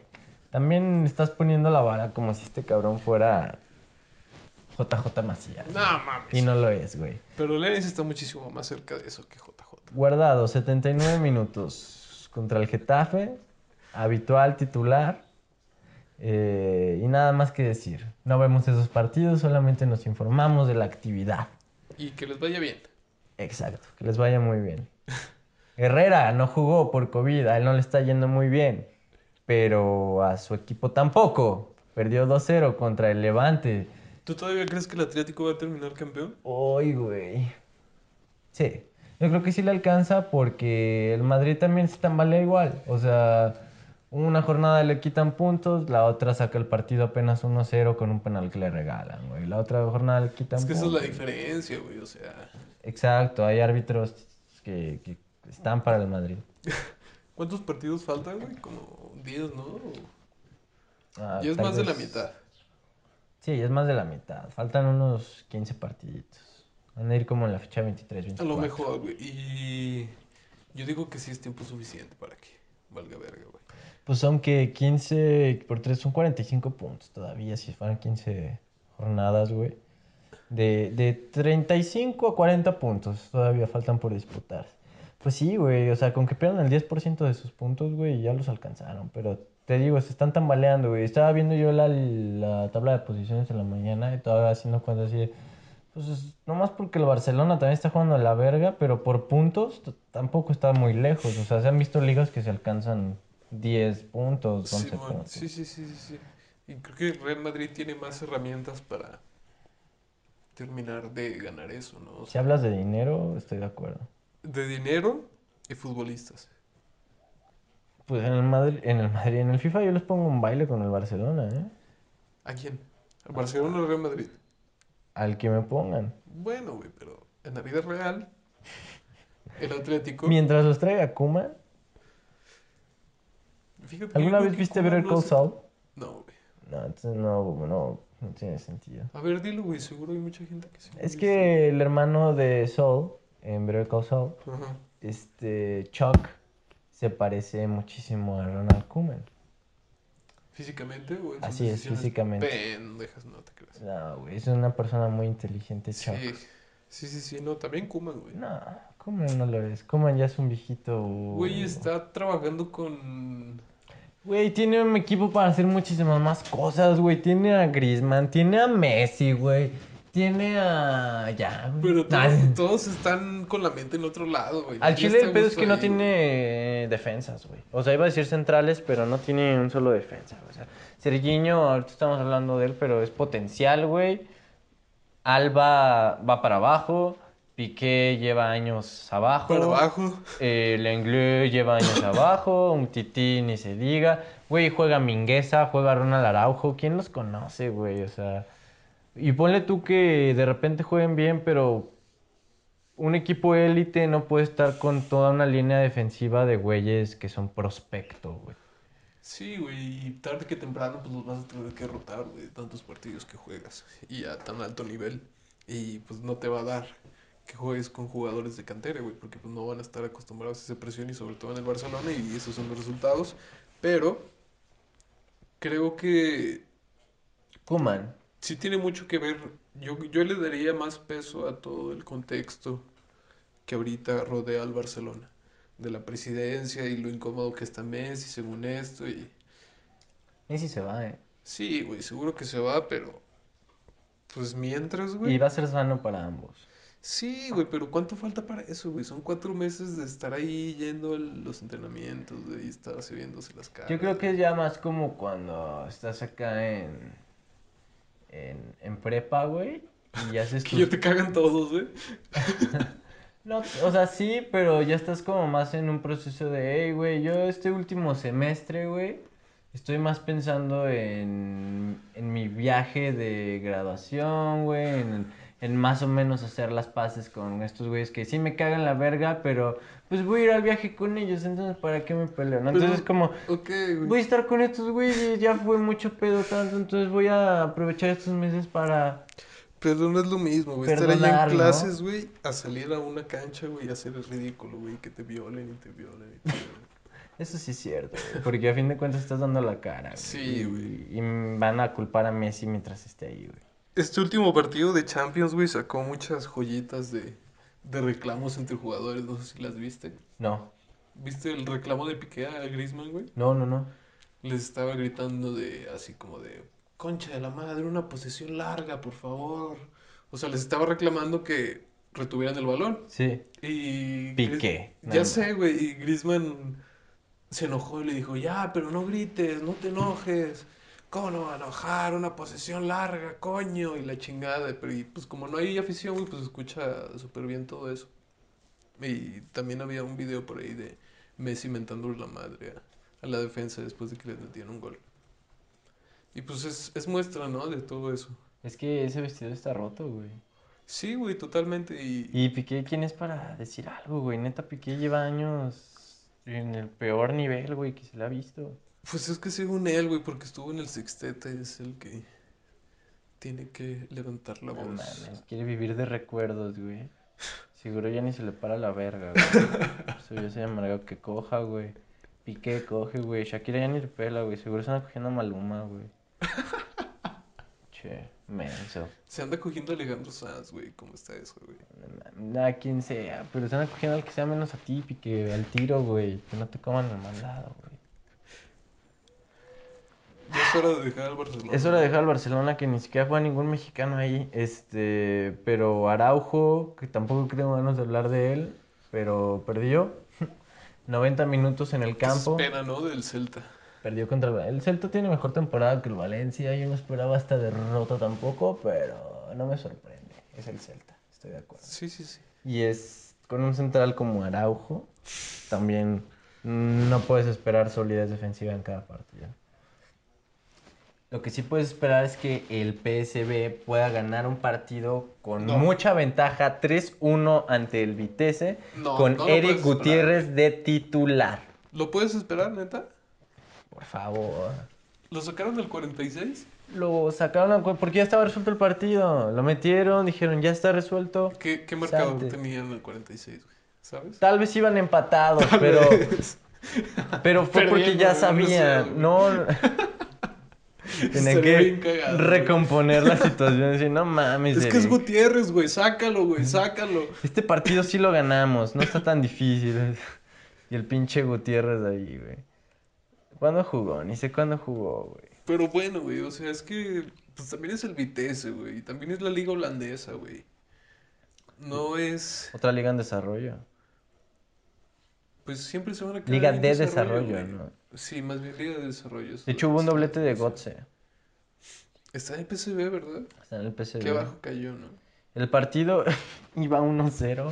También estás poniendo la vara como si este cabrón fuera JJ Macías. No mames. Y no lo es, güey. Pero Lenis está muchísimo más cerca de eso que JJ. Guardado, 79 minutos contra el Getafe, habitual titular. eh, y nada más que decir. No vemos esos partidos, solamente nos informamos de la actividad. Y que les vaya bien. Exacto, que les vaya muy bien. [LAUGHS] Herrera no jugó por COVID, a él no le está yendo muy bien. Pero a su equipo tampoco. Perdió 2-0 contra el Levante. ¿Tú todavía crees que el Atlético va a terminar campeón? Uy, güey. Sí, yo creo que sí le alcanza porque el Madrid también se tambalea igual. O sea, una jornada le quitan puntos, la otra saca el partido apenas 1-0 con un penal que le regalan, güey. La otra jornada le quitan Es que esa es la puntos. diferencia, güey. O sea, Exacto, hay árbitros que, que están para el Madrid. [LAUGHS] ¿cuántos partidos faltan, güey? Como 10, ¿no? Ah, Y es más de la mitad. Sí, es más de la mitad. Faltan unos 15 partiditos. Van a ir como en la fecha 23, A 24. lo mejor, güey. Y yo digo que sí es tiempo suficiente para que valga verga, güey. Pues son que 15 por 3 son 45 puntos todavía, si fueran 15 jornadas, güey. De, de 35 a 40 puntos todavía faltan por disputar. Pues sí, güey, o sea, con que pierdan el 10% de sus puntos, güey, ya los alcanzaron. Pero te digo, se están tambaleando, güey. Estaba viendo yo la, la tabla de posiciones en la mañana y todavía haciendo cuentas así de, Pues es- nomás porque el Barcelona también está jugando a la verga, pero por puntos tampoco está muy lejos. O sea, se han visto ligas que se alcanzan 10 puntos, 11 Simón, puntos. sí, sí, sí, sí, sí. Y creo que Real Madrid tiene más herramientas para terminar de ganar eso, ¿no? O Si hablas de dinero, estoy de acuerdo. de dinero y futbolistas. Pues en el Madrid, en el Madrid, en el FIFA yo les pongo un baile con el Barcelona, ¿eh? ¿A quién? ¿Al Barcelona o al Real Madrid? Al que me pongan. Bueno, güey, pero en la vida real, el Atlético. Mientras los traiga Kuma. Fíjate ¿Alguna vez viste no Call hace- Saul? No, güey. No, entonces no, no, no tiene sentido. A ver, dilo, güey, seguro hay mucha gente que ha Es que el hermano de Saul, en Better Call Saul, Ajá. este Chuck, se parece muchísimo a Ronald Koeman. ¿Físicamente o en Así es, físicamente. Pendejas, no te creas. No, güey, es una persona muy inteligente, Chuck. Sí, sí, sí, sí, no, también Kuman, güey. No, Koeman no lo es. Koeman ya es un viejito. Güey, está trabajando con... Güey, tiene un equipo para hacer muchísimas más cosas, güey. Tiene a Griezmann, tiene a Messi, güey. Tiene a. Ya, güey. Pero Nah, todos, están con la mente en otro lado, güey. Al Chile el pedo es que no ahí, tiene defensas, güey. O sea, iba a decir centrales, pero no tiene un solo defensa. güey. O sea, Sergiño, ahorita estamos hablando de él, pero es potencial, güey. Alba va para abajo. Piqué lleva años abajo. Para abajo. Eh, Lenglet lleva años abajo, [LAUGHS] un tití ni se diga. Güey, juega Mingueza, juega Ronald Araujo. ¿Quién los conoce, güey? O sea, y ponle tú que de repente jueguen bien, pero un equipo élite no puede estar con toda una línea defensiva de güeyes que son prospecto, güey. Sí, güey, y tarde que temprano pues los vas a tener que rotar, güey, tantos partidos que juegas y a tan alto nivel. Y pues no te va a dar que juegues con jugadores de cantera, güey, porque pues no van a estar acostumbrados a esa presión y sobre todo en el Barcelona y esos son los resultados. Pero creo que Kuman. Sí tiene mucho que ver. Yo, yo le daría más peso a todo el contexto que ahorita rodea al Barcelona. De la presidencia y lo incómodo que está Messi según esto y... Messi se va, eh. Sí, güey, seguro que se va, pero. Pues mientras, Y güey. va a ser sano para ambos. Sí, güey, pero ¿cuánto falta para eso, güey? Son cuatro meses de estar ahí yendo a los entrenamientos, güey, y estarse viéndose las caras. Yo creo que es ya más como cuando estás acá en, en, en prepa, güey, y haces [LAUGHS] Que ya te cagan todos, güey. [LAUGHS] No, o sea, sí, pero ya estás como más en un proceso de, hey, güey, yo este último semestre, güey, estoy más pensando en, en mi viaje de graduación, güey, en, en más o menos hacer las paces con estos güeyes que sí me cagan la verga, pero pues voy a ir al viaje con ellos, entonces ¿para qué me peleo? ¿no? Pero- Entonces como, Ok, voy a estar con estos güeyes, ya fue mucho pedo tanto, entonces voy a aprovechar estos meses para... Pero no es lo mismo, güey. Estar ahí Perdonar, en clases, güey, a salir a una cancha, güey, y hacer el ridículo, güey, que te violen y te violen y te violen. Eso sí es cierto, güey, porque a fin de cuentas estás dando la cara. güey, Sí, güey. Y van a culpar a Messi mientras esté ahí, güey. Este último partido de Champions, güey, sacó muchas joyitas de, de reclamos entre jugadores, no sé si las viste. No, ¿Viste el reclamo de Piqué a Griezmann, güey? no, no, no. Les estaba gritando de así como de concha de la madre, una posesión larga, por favor. O sea, les estaba reclamando que retuvieran el balón. Sí. Y Piqué, Gris- Ya sé, güey, y Griezmann se enojó y le dijo, "Ya, pero no grites, no te enojes. ¿Cómo no va a enojar? Una posesión larga, coño." Y la chingada, pero y, pues como no hay afición, güey, pues escucha súper bien todo eso. Y también había un video por ahí de Messi mentándole la madre a, a la defensa después de que les metían un gol. Y pues es, es muestra, ¿no? De todo eso. Es que ese vestido está roto, güey. Sí, güey, totalmente. Y, Y Piqué, ¿quién es para decir algo, güey? Neta, Piqué lleva años en el peor nivel, güey, que se le ha visto. Pues es que según él, güey, porque estuvo en el sextete, es el que tiene que levantar la No voz. mames, quiere vivir de recuerdos, güey. Seguro ya ni se le para la verga, güey. [LAUGHS] Se llamará que coja, güey. Piqué, coge, güey. Shakira ya ni le pela, güey. Seguro se anda cogiendo a Maluma, güey. [LAUGHS] Che, menso. Se anda cogiendo a Alejandro Sanz, güey, ¿cómo está eso, güey? A quien sea, pero se anda cogiendo al que sea menos a ti, Piqué. Al tiro, güey. Que no te coman el mandado, güey. Yo hora de dejar al Barcelona. Es hora de dejar al Barcelona que ni siquiera juega ningún mexicano ahí. Este, pero Araujo, que tampoco creo ganas de hablar de él, pero perdió. [LAUGHS] 90 minutos en el campo. Es pena, ¿no? Del Celta. Perdió contra el... el Celta tiene mejor temporada que el Valencia. Yo no esperaba esta derrota tampoco, pero no me sorprende. Es el Celta, estoy de acuerdo. Sí, sí, sí. Y es con un central como Araujo, también no puedes esperar solidez defensiva en cada partido. Lo que sí puedes esperar es que el PSB pueda ganar un partido con No. mucha ventaja 3-1 ante el Vitesse No, con no Eric esperar. Gutiérrez de titular. ¿Lo puedes esperar, neta? Por favor. ¿Lo sacaron del 46? Lo sacaron a cu- porque ya estaba resuelto el partido. Lo metieron, dijeron ya está resuelto. ¿Qué, qué marcador Salte. tenía en el 46, güey? ¿Sabes? Tal vez iban empatados, pero, pero fue porque ya sabían. No. [LAUGHS] [LAUGHS] Bien que cagado, güey. recomponer la [LAUGHS] situación y decir, no mames. Es que es Gutiérrez, güey. Sácalo, güey. Sácalo. Este partido sí lo ganamos, no está tan difícil. Y el pinche Gutiérrez ahí, güey. ¿Cuándo jugó? Ni sé cuándo jugó, güey. Pero bueno, güey. O sea, es que pues, también es el Vitesse, güey. También es la liga holandesa, güey. No es... Otra liga en desarrollo. Pues siempre se van a quedar Liga en de desarrollo. ¿no? Sí, más bien liga de desarrollo. De hecho, hubo un doblete de Gotze. Está en PSV, ¿verdad? Está en el PSV. Qué bajo cayó, ¿no? El partido [LAUGHS] iba 1-0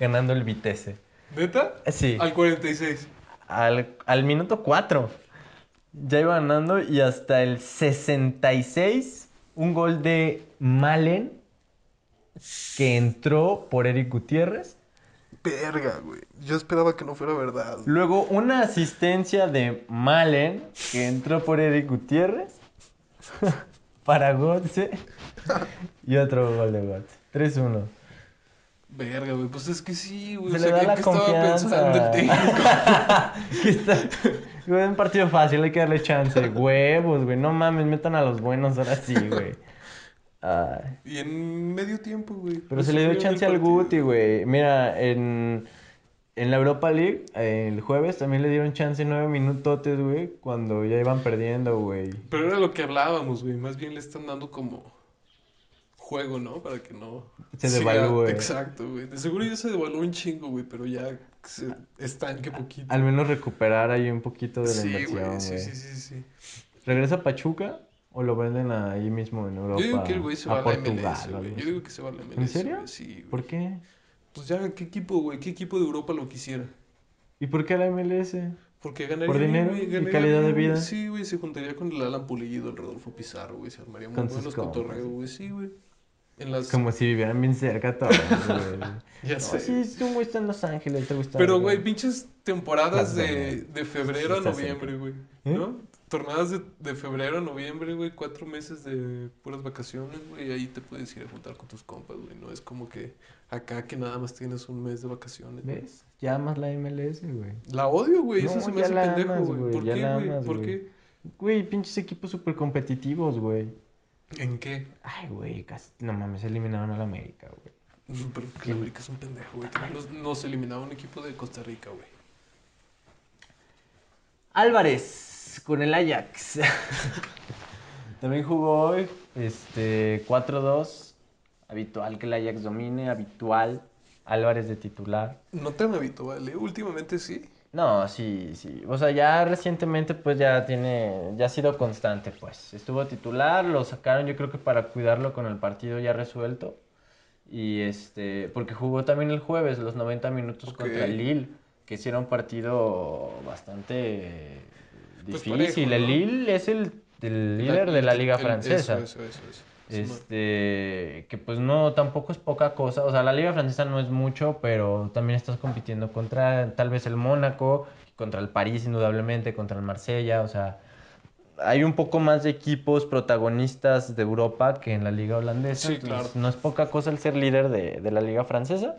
ganando el Vitesse. ¿Neta? Sí. Al 46. al, al minuto 4. Ya iba ganando y hasta el 66, un gol de Malen que entró por Eric Gutiérrez. Verga, güey. Yo esperaba que no fuera verdad. Luego una asistencia de Malen que entró por Eric Gutiérrez [LAUGHS] para Gotze. Y otro gol de Gotze. 3-1. Verga, güey. Pues es que sí, güey. Se O le sea, da ¿qué, la qué estaba confianza. pensando el técnico? [LAUGHS] Güey, un partido fácil, hay que darle chance. Huevos, güey. No mames, metan a los buenos ahora sí, güey. Ay. Y en medio tiempo, güey. Pero se le dio chance al. Guti, güey. Mira, en, en la Europa League, eh, el jueves también le dieron chance nueve minutotes, güey, cuando ya iban perdiendo, güey. Pero era lo que hablábamos, güey. Más bien le están dando como juego, ¿no? Para que no... Se devalúe. Exacto, güey. De seguro ya se devaluó un chingo, güey. Pero ya se estanque poquito. Al menos recuperar ahí un poquito de la Sí, inversión, güey. Sí, sí, sí, sí. ¿Regresa Pachuca o lo venden ahí mismo en Europa? Yo digo que el güey se va a a la Portugal MLS, güey. Yo digo que se va a la MLS. ¿En serio? güey, Sí, güey. ¿Por qué? Pues ya, ¿qué equipo, güey? ¿Qué equipo de Europa lo quisiera? ¿Y por qué la MLS? Porque ganaría ¿Por dinero güey, y ganaría calidad de vida? Sí, güey, se juntaría con el Alan Pulido, el Rodolfo Pizarro, güey, se armaría muy Con buenos cotorreos, güey, sí, güey. En las... Como si vivieran bien cerca todos, güey. [LAUGHS] Ya No, sé. sí, sí, güey está en Los Ángeles, te gusta. Pero, güey, pinches temporadas de, de febrero a Está noviembre, cerca. güey, ¿Eh? ¿no? Tornadas de, de febrero a noviembre, güey, cuatro meses de puras vacaciones, güey, ahí te puedes ir a juntar con tus compas, güey, no es como que acá que nada más tienes un mes de vacaciones, güey. ¿Ves? Ya amas la MLS, güey. La odio, güey, eso No, se me hace la pendejo, amas, güey. ¿Por ya qué, la güey? amas, ¿Por güey. qué? Güey, pinches equipos súper competitivos, güey. ¿En qué? Ay, güey, casi, no mames, eliminaron a la América, güey. Mm, Pero que el América es un pendejo, güey. Nos, nos eliminaba un equipo de Costa Rica, güey. Álvarez con el Ajax. [LAUGHS] También jugó hoy, este, 4-2. Habitual que el Ajax domine, habitual. Álvarez de titular. No tan habitual, ¿eh? Últimamente sí. No, sí, sí. O sea, ya recientemente pues ya tiene, ya ha sido constante pues. Estuvo titular, lo sacaron yo creo que para cuidarlo con el partido ya resuelto. Y este, porque jugó también el jueves los 90 minutos contra el Lille, que era un partido bastante Pues difícil. parejo, El. Lille es el, el líder de la liga El- francesa. Eso, eso, eso. Este, que pues no, tampoco es poca cosa. O sea, la liga francesa no es mucho, pero también estás compitiendo contra tal vez el Mónaco, contra el París indudablemente, contra el Marsella. O sea, hay un poco más de equipos protagonistas de Europa que en la liga holandesa. Sí, claro. No es poca cosa el ser líder de, de la liga francesa.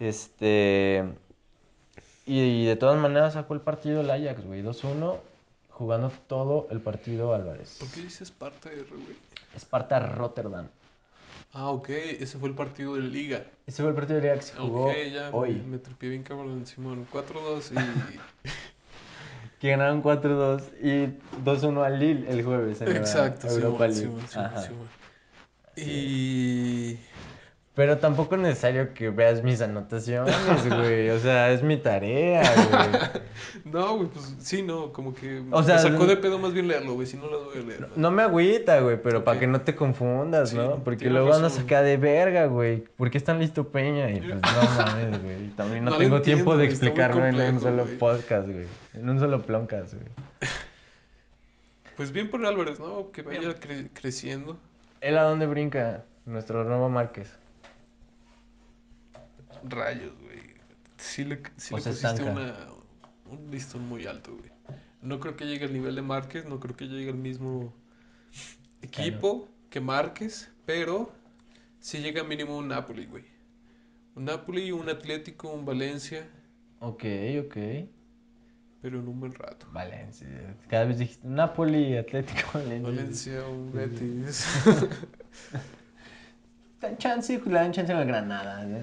Este, y, de todas maneras sacó el partido el Ajax, güey, 2-1, jugando todo el partido Álvarez. ¿Por qué dices parte R, güey? Esparta Rotterdam. Ah, ok. Ese fue el partido de Liga. Ese fue el partido de liga que se jugó Ok, ya. hoy. Me, me tripié bien cabrón, Simón. 4-2 y... [LAUGHS] que ganaron 4-2 y 2-1 al Lille el jueves en la Exacto, Europa Simón, League. Ajá. Simón. Y... Pero tampoco es necesario que veas mis anotaciones, [LAUGHS] güey. O sea, es mi tarea, güey. [LAUGHS] No, güey, pues sí, no, como que O sea, me sacó no- de pedo más bien leerlo, güey, si no las voy a leer. No me agüita, güey, pero para que no te confundas, Sí, ¿no? Porque luego andas acá de verga, güey. ¿Por qué es tan listo Peña? Y pues no [LAUGHS] mames, güey. También no, No tengo entiendo, tiempo de explicarlo en un solo podcast, güey. En un solo ploncas, güey. Pues bien por Álvarez, ¿no? Que vaya cre- creciendo. ¿Él a dónde brinca? Nuestro nuevo Márquez. Rayos, güey. Sí le, sí O le pusiste una, un listón muy alto, güey. No creo que llegue al nivel de Márquez, no creo que llegue al mismo equipo que Márquez, pero sí llega mínimo un Napoli, güey. Un Napoli, un Atlético, un Valencia, Ok, ok. pero en un buen rato. Valencia. Cada vez dijiste Napoli, Atlético, Valencia. Valencia, un Betis. [LAUGHS] Dan chance, le dan chance al Granada, ¿eh?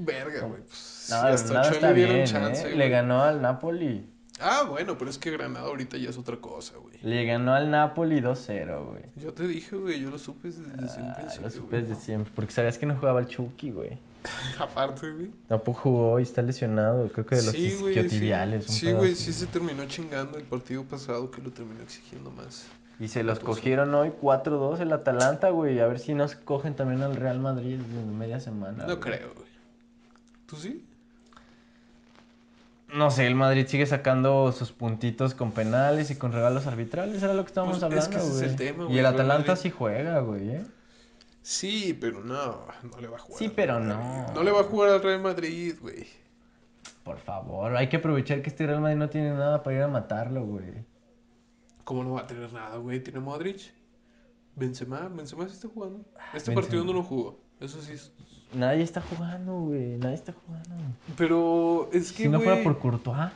Verga, güey. Pues, sí, el hasta Ochoa está le bien, chance, ¿eh? Le ganó al Napoli. Ah, bueno, pero es que Granada ahorita ya es otra cosa, güey. Le ganó al Napoli 2-0, güey. Yo te dije, güey, yo lo supe desde, Ah, principio. lo supe desde siempre. Porque sabías que no jugaba el Chucky, güey. [LAUGHS] Aparte, güey. Tampoco jugó y está lesionado. Creo que de los Sí, güey, sí. isquiotibiales. Sí, pedo güey, sí se terminó chingando el partido pasado que lo terminó exigiendo más. Y se los cogieron hoy 4-2 el Atalanta, güey. A ver si nos cogen también al Real Madrid en media semana. No güey. creo, güey. ¿Tú sí? No sé, el Madrid sigue sacando sus puntitos con penales y con regalos arbitrales. Era lo que estábamos Pues, es hablando, que ese es güey. el tema, Y el Atalanta Madrid- sí juega, güey, ¿eh? Sí, pero no, no le va a jugar. Sí, pero no. No le va a jugar al Real Madrid, güey. Por favor, hay que aprovechar que este Real Madrid no tiene nada para ir a matarlo, güey. ¿Cómo no va a tener nada, güey? Tiene Modric. Benzema, Benzema sí está jugando. Este Benzema. partido no lo jugó. Eso sí es. Nadie está jugando, güey. Nadie está jugando. Pero es que, Si no fuera por Courtois,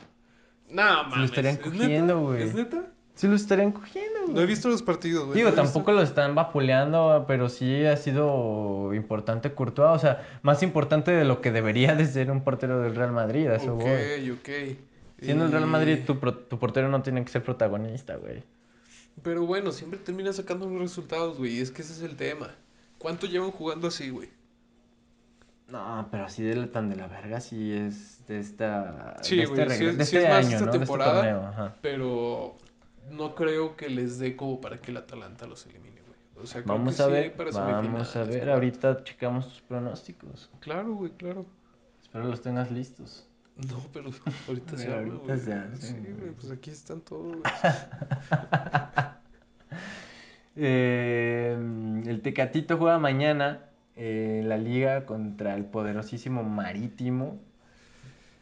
No, mames. lo estarían ¿es cogiendo, güey. ¿Es neta? sí lo estarían cogiendo, güey. No he visto los partidos, güey. Digo, no he visto. tampoco lo están vapuleando, pero sí ha sido importante Courtois. O sea, más importante de lo que debería de ser un portero del Real Madrid. A eso Ok, voy. ok. Siendo el Real Y- Madrid, tu, pro- tu portero no tiene que ser protagonista, güey. Pero bueno, siempre termina sacando los resultados, güey. Es que ese es el tema. ¿Cuánto llevan jugando así, güey? No, pero así de la, tan de la verga, sí es de esta. Sí, de este, güey, sí de sí este es más año, esta este temporada. torneo, ajá. Pero no creo que les dé como para que el Atalanta los elimine, güey. O sea, Vamos a sí ver, para vamos a ver. Ahorita checamos tus pronósticos. Claro, güey, claro. Espero los tengas listos. No, pero ahorita [LAUGHS] se habla, güey. Sí, güey. güey, pues aquí están todos, güey. [LAUGHS] Eh, el Tecatito juega mañana eh, en la liga contra el poderosísimo Marítimo.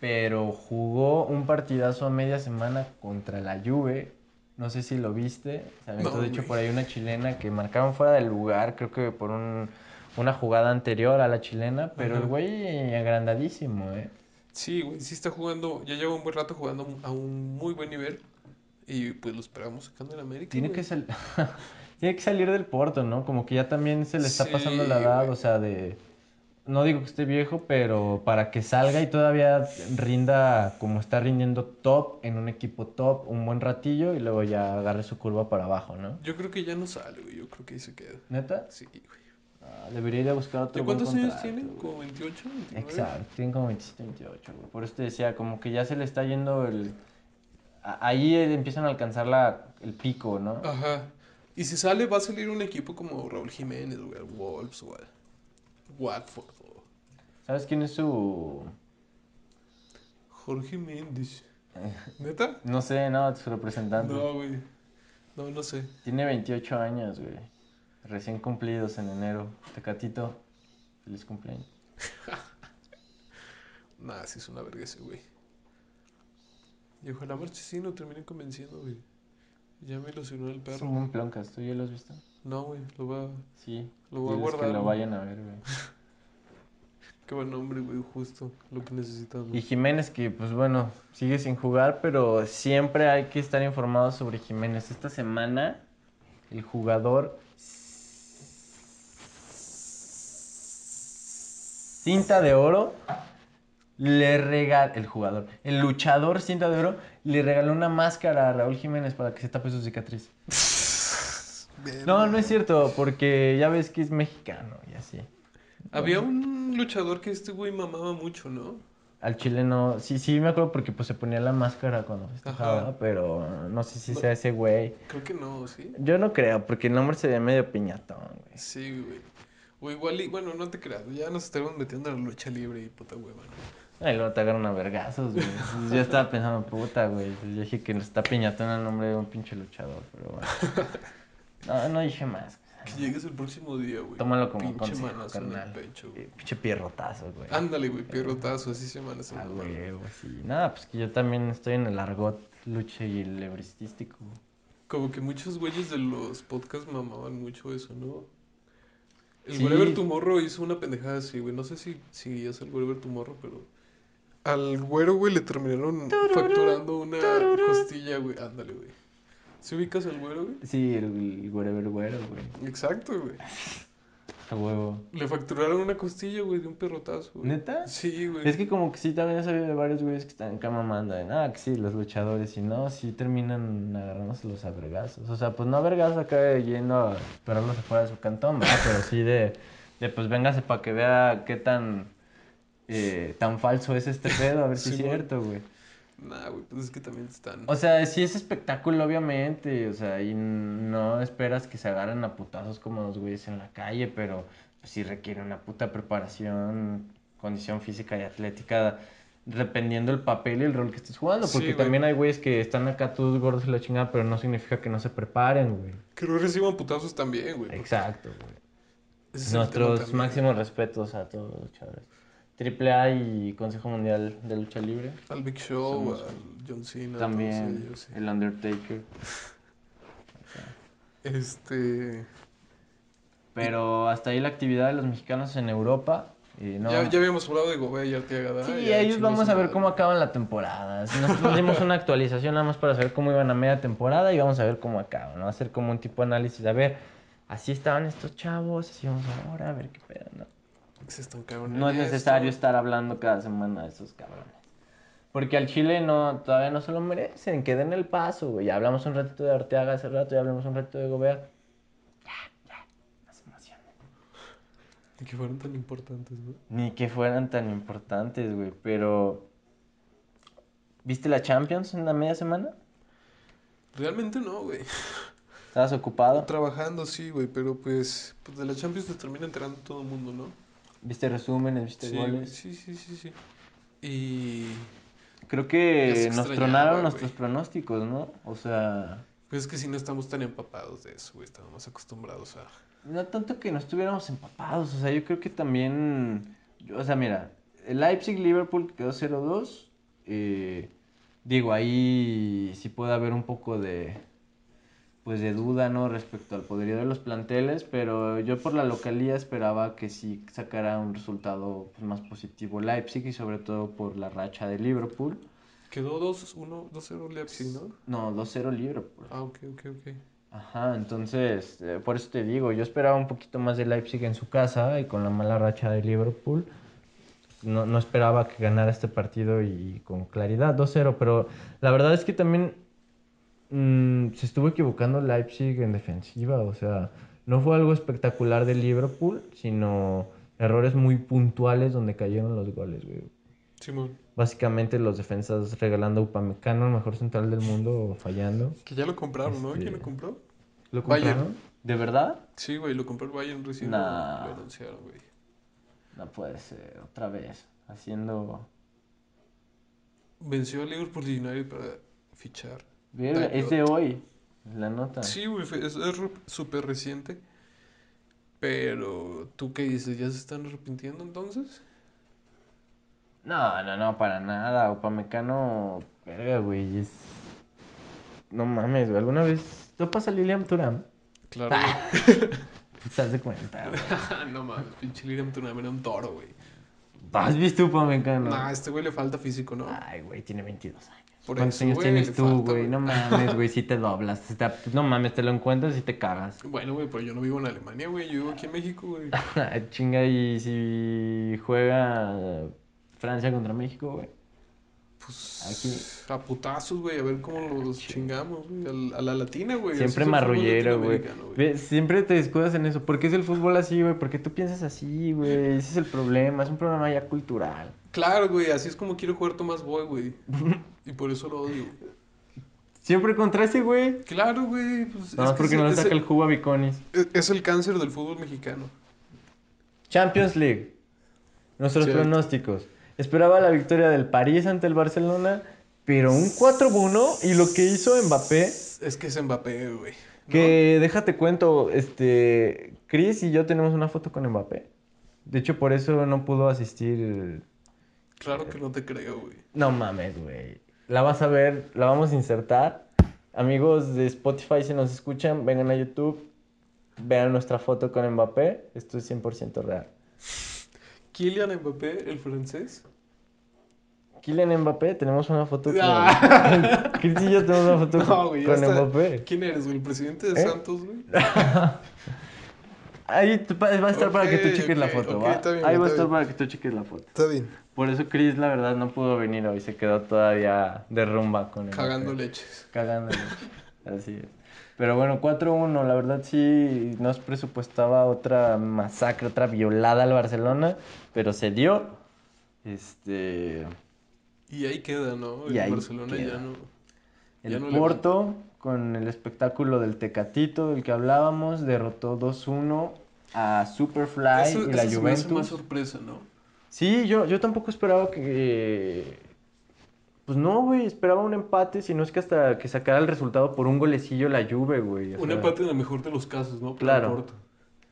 Pero jugó un partidazo a media semana contra la Juve. No sé si lo viste. Se aventó, No, de hecho, por ahí una chilena que marcaron fuera del lugar. Creo que por un- una jugada anterior a la chilena. Pero el güey agrandadísimo, ¿eh? Sí, güey, sí está jugando, ya lleva un buen rato jugando a un muy buen nivel. Y pues lo esperamos sacando en América. Tiene güey. que, sal- [LAUGHS] Tiene que salir del Porto, ¿no? Como que ya también se le está Sí, pasando la edad, güey. o sea, de... No digo que esté viejo, pero para que salga y todavía rinda como está rindiendo top en un equipo top un buen ratillo y luego ya agarre su curva para abajo, ¿no? Yo creo que ya no sale, güey. Yo creo que ahí se queda. ¿Neta? Sí, güey. Ah, debería ir a buscar otro ¿De cuántos años tienen? ¿Como 28? 29? Exacto, tienen como 27, 28, güey. Por eso te decía, como que ya se le está yendo el... Ahí empiezan a alcanzar la, el pico, ¿no? Ajá. Y si sale, va a salir un equipo como Raúl Jiménez, güey, al Wolves o Watford o ¿Sabes quién es su...? Jorge Méndez. ¿Neta? No sé, no, su representante. No, güey. No, no sé. Tiene 28 años, güey. Recién cumplidos en enero. Tecatito, feliz cumpleaños. [LAUGHS] Nah, sí es una verga ese, güey. Y ojalá Marchesino termine convenciendo, güey. Ya me ilusionó el perro. buen ploncas, ¿tú ya lo has visto? No, güey, lo va... Sí. Lo voy a guardar, que lo vayan a ver, güey. [LAUGHS] Qué buen nombre, güey, justo lo que necesitamos. Y Jiménez, que pues bueno, sigue sin jugar, pero siempre hay que estar informados sobre Jiménez. Esta semana, el jugador. Cinta de oro le regaló, el jugador, el luchador cinta de oro, le regaló una máscara a Raúl Jiménez para que se tape su cicatriz. No, no es cierto, porque ya ves que es mexicano y así. Había un luchador que este güey mamaba mucho, ¿no? Al chileno, sí, sí me acuerdo porque pues se ponía la máscara cuando festejaba, Ajá. pero no sé si No. sea ese güey. Creo que no, ¿sí? Yo no creo, porque el nombre se ve medio piñatón, güey. Sí, güey. O igual, y, bueno, no te creas, ya nos estaremos metiendo en la lucha libre y puta hueva, ¿no? Ay, luego te agarran a vergazos, güey. Entonces, Yo estaba pensando, puta, güey. Yo dije que está piñatón el nombre de un pinche luchador, pero bueno. No, no dije más. Que llegues el próximo día, güey. Tómalo como Pinche consejo, manazo en el pecho, güey. Eh, Pinche pierrotazo, güey. Ándale, güey, pierrotazo, así se llama esa Ah, güey, güey, sí. Nada, pues que yo también estoy en el argot lucha y el lebristístico. Como que muchos güeyes de los podcasts mamaban mucho eso, ¿no? El Sí. Wherever Tomorrow hizo una pendejada así, güey. No sé si, si es el Wherever Tomorrow, pero... Al güero, güey, le terminaron facturando una costilla, güey. Ándale, güey. ¿Se ubicas al güero, güey? Sí, el, el güero, güero, güey. Exacto, güey. A huevo. Le facturaron una costilla, güey, de un perrotazo, güey. ¿Neta? Sí, güey. Es que como que sí, también he sabido de varios güeyes que están acá mamando de, ah, que sí, los luchadores, y no, sí terminan agarrándose los a vergazos. O sea, pues no a vergazos acá yendo a esperarlos afuera de su cantón, ¿verdad? Pero sí de, de pues véngase para que vea qué tan, eh, tan falso es este pedo, a ver si es cierto, güey. Nah, güey, pues es que también están... O sea, sí es espectáculo, obviamente, o sea, y no esperas que se agarren a putazos como los güeyes en la calle, pero pues, sí requiere una puta preparación, condición física y atlética, dependiendo el papel y el rol que estés jugando, Sí, porque güey. también hay güeyes que están acá todos gordos y la chingada, pero no significa que no se preparen, güey. Que no reciban putazos también, güey. Exacto, güey. Nuestros máximos respetos a todos los luchadores. Triple A y Consejo Mundial de Lucha Libre. Al Big Show, Somos- al John Cena, También todos ellos, sí. el Undertaker. [LAUGHS] Este... Pero hasta ahí la actividad de los mexicanos en Europa. Y no... Ya, ya habíamos hablado de Gobea y Arteaga. Sí, Ya ellos vamos a ver cómo acaban la temporada. Nosotros [LAUGHS] dimos una actualización nada más para saber cómo iban a media temporada y vamos a ver cómo acaban. ¿no? Va a ser como un tipo de análisis. A ver, así estaban estos chavos, así vamos ahora, a ver qué pedo, ¿no? Se están cagando No es necesario esto. estar hablando cada semana de esos cabrones. Porque al Chile no, todavía no se lo merecen, que den el paso, güey. Ya hablamos un ratito de Arteaga hace rato, ya hablamos un ratito de Gobea. Ya, ya, no se emocionen. Ni que fueron tan importantes, ¿no? Ni que fueran tan importantes, güey. Pero. ¿Viste la Champions en la media semana? Realmente no, güey. ¿Estabas ocupado? Trabajando, sí, güey, pero pues, pues de la Champions te termina enterando todo el mundo, ¿no? ¿Viste resúmenes? ¿Viste Sí, goles? sí, sí, sí, sí. Y Creo que nos tronaron nuestros pronósticos, ¿no? O sea. pues es que si no estamos tan empapados de eso, güey, estamos más acostumbrados a... No tanto que no estuviéramos empapados, o sea, yo creo que también, o sea, mira, el Leipzig-Liverpool que quedó 0-2, eh, digo, ahí sí puede haber un poco de, pues de duda, ¿no? Respecto al poderío de los planteles, pero yo por la localía esperaba que sí sacara un resultado pues, más positivo Leipzig y sobre todo por la racha de Liverpool. Quedó 2-1, 2-0 Leipzig, ¿no? No, 2-0 Liverpool. Ah, ok, ok, ok. Ajá, entonces, eh, por eso te digo, yo esperaba un poquito más de Leipzig en su casa y con la mala racha de Liverpool. No, no esperaba que ganara este partido y con claridad, 2-0, pero la verdad es que también mm, se estuvo equivocando Leipzig en defensiva, o sea, no fue algo espectacular de Liverpool, sino errores muy puntuales donde cayeron los goles, güey. Simón, Básicamente los defensas regalando a Upamecano, el mejor central del mundo, fallando. que ya lo compraron, ¿no? Este- ¿Quién lo compró? ¿Lo Bayern. compraron? ¿De verdad? Sí, güey, lo compró el Bayern recién. Nah. Lo anunciaron, güey. No puede ser, otra vez, haciendo... Venció a Liverpool United para fichar. Verga, es de hoy, la nota. Sí, güey, es súper reciente. Pero, ¿tú qué dices? ¿Ya se están arrepintiendo entonces? No, no, no, para nada, Upamecano, verga, güey, es... No mames, güey, ¿alguna vez topas a Lilian Thuram? Claro. [LAUGHS] ¿Te das de cuenta, güey? [LAUGHS] no mames, pinche Liam Thuram era un toro, güey. ¿Has visto Upamecano? Nah, a este güey le falta físico, ¿no? Ay, güey, tiene 22 años. Por ¿Cuántos eso, años güey, tienes tú, güey? No mames, güey, si te doblas. te- No mames, te lo encuentras y te cagas. [LAUGHS] Bueno, güey, pero yo no vivo en Alemania, güey. Yo vivo aquí en México, güey. [LAUGHS] Chinga, y si juega Francia contra México, güey. Pues Aquí. a putazos, güey, a ver cómo los chingamos, güey. al- A, la latina, güey. Siempre marrullero, güey. Siempre te descuidas en eso. ¿Por qué es el fútbol así, güey? ¿Por qué tú piensas así, güey? Ese es el problema. Es un problema ya cultural. Claro, güey, así es como quiero jugar Tomás Boy, güey. [LAUGHS] Y por eso lo odio. Siempre contra ese, güey. Claro, güey. Pues, No, es que porque no le saca el- el jugo a Biconis. Es, es el cáncer del fútbol mexicano. Champions League. Nuestros Sí. pronósticos. Esperaba la victoria del París ante el Barcelona, pero un 4-1 y lo que hizo Mbappé, Es que es Mbappé, güey. ¿no? que déjate cuento, este, Chris y yo tenemos una foto con Mbappé. De hecho, por eso no pudo asistir. Claro que no te creo, güey. No mames, güey. La vas a ver, la vamos a insertar. Amigos de Spotify, si nos escuchan, vengan a YouTube, vean nuestra foto con Mbappé. Esto es 100% real. Kylian Mbappé, el francés. Kylian Mbappé, tenemos una foto con... Ah. [LAUGHS] Chris y yo tenemos una foto [LAUGHS] No, güey, ya con está. Mbappé. ¿Quién eres, güey? ¿El presidente de ¿Eh? Santos, güey? [LAUGHS] Ahí va a estar para que tú cheques la foto, ok, ¿va? está bien, Ahí va a estar bien. para que tú cheques la foto. Está bien. Por eso Chris, la verdad, no pudo venir hoy. Se quedó todavía de rumba con Mbappé. Cagando leches. Cagando Así es. Pero bueno, 4-1, la verdad sí nos presupuestaba otra masacre, otra violada al Barcelona, pero se dio. Este... Y ahí queda, ¿no? Y El ahí Barcelona queda. ya no. El Ya no Porto, con el espectáculo del Tecatito del que hablábamos, derrotó 2-1 a Superfly Eso, y la eso se me hace más Juventus. sorpresa, ¿no? Sí, yo, yo tampoco esperaba que... Pues no, güey, esperaba un empate, si no es que hasta que sacara el resultado por un golecillo la Juve, güey. o Un sea, empate en el mejor de los casos, ¿no? Claro.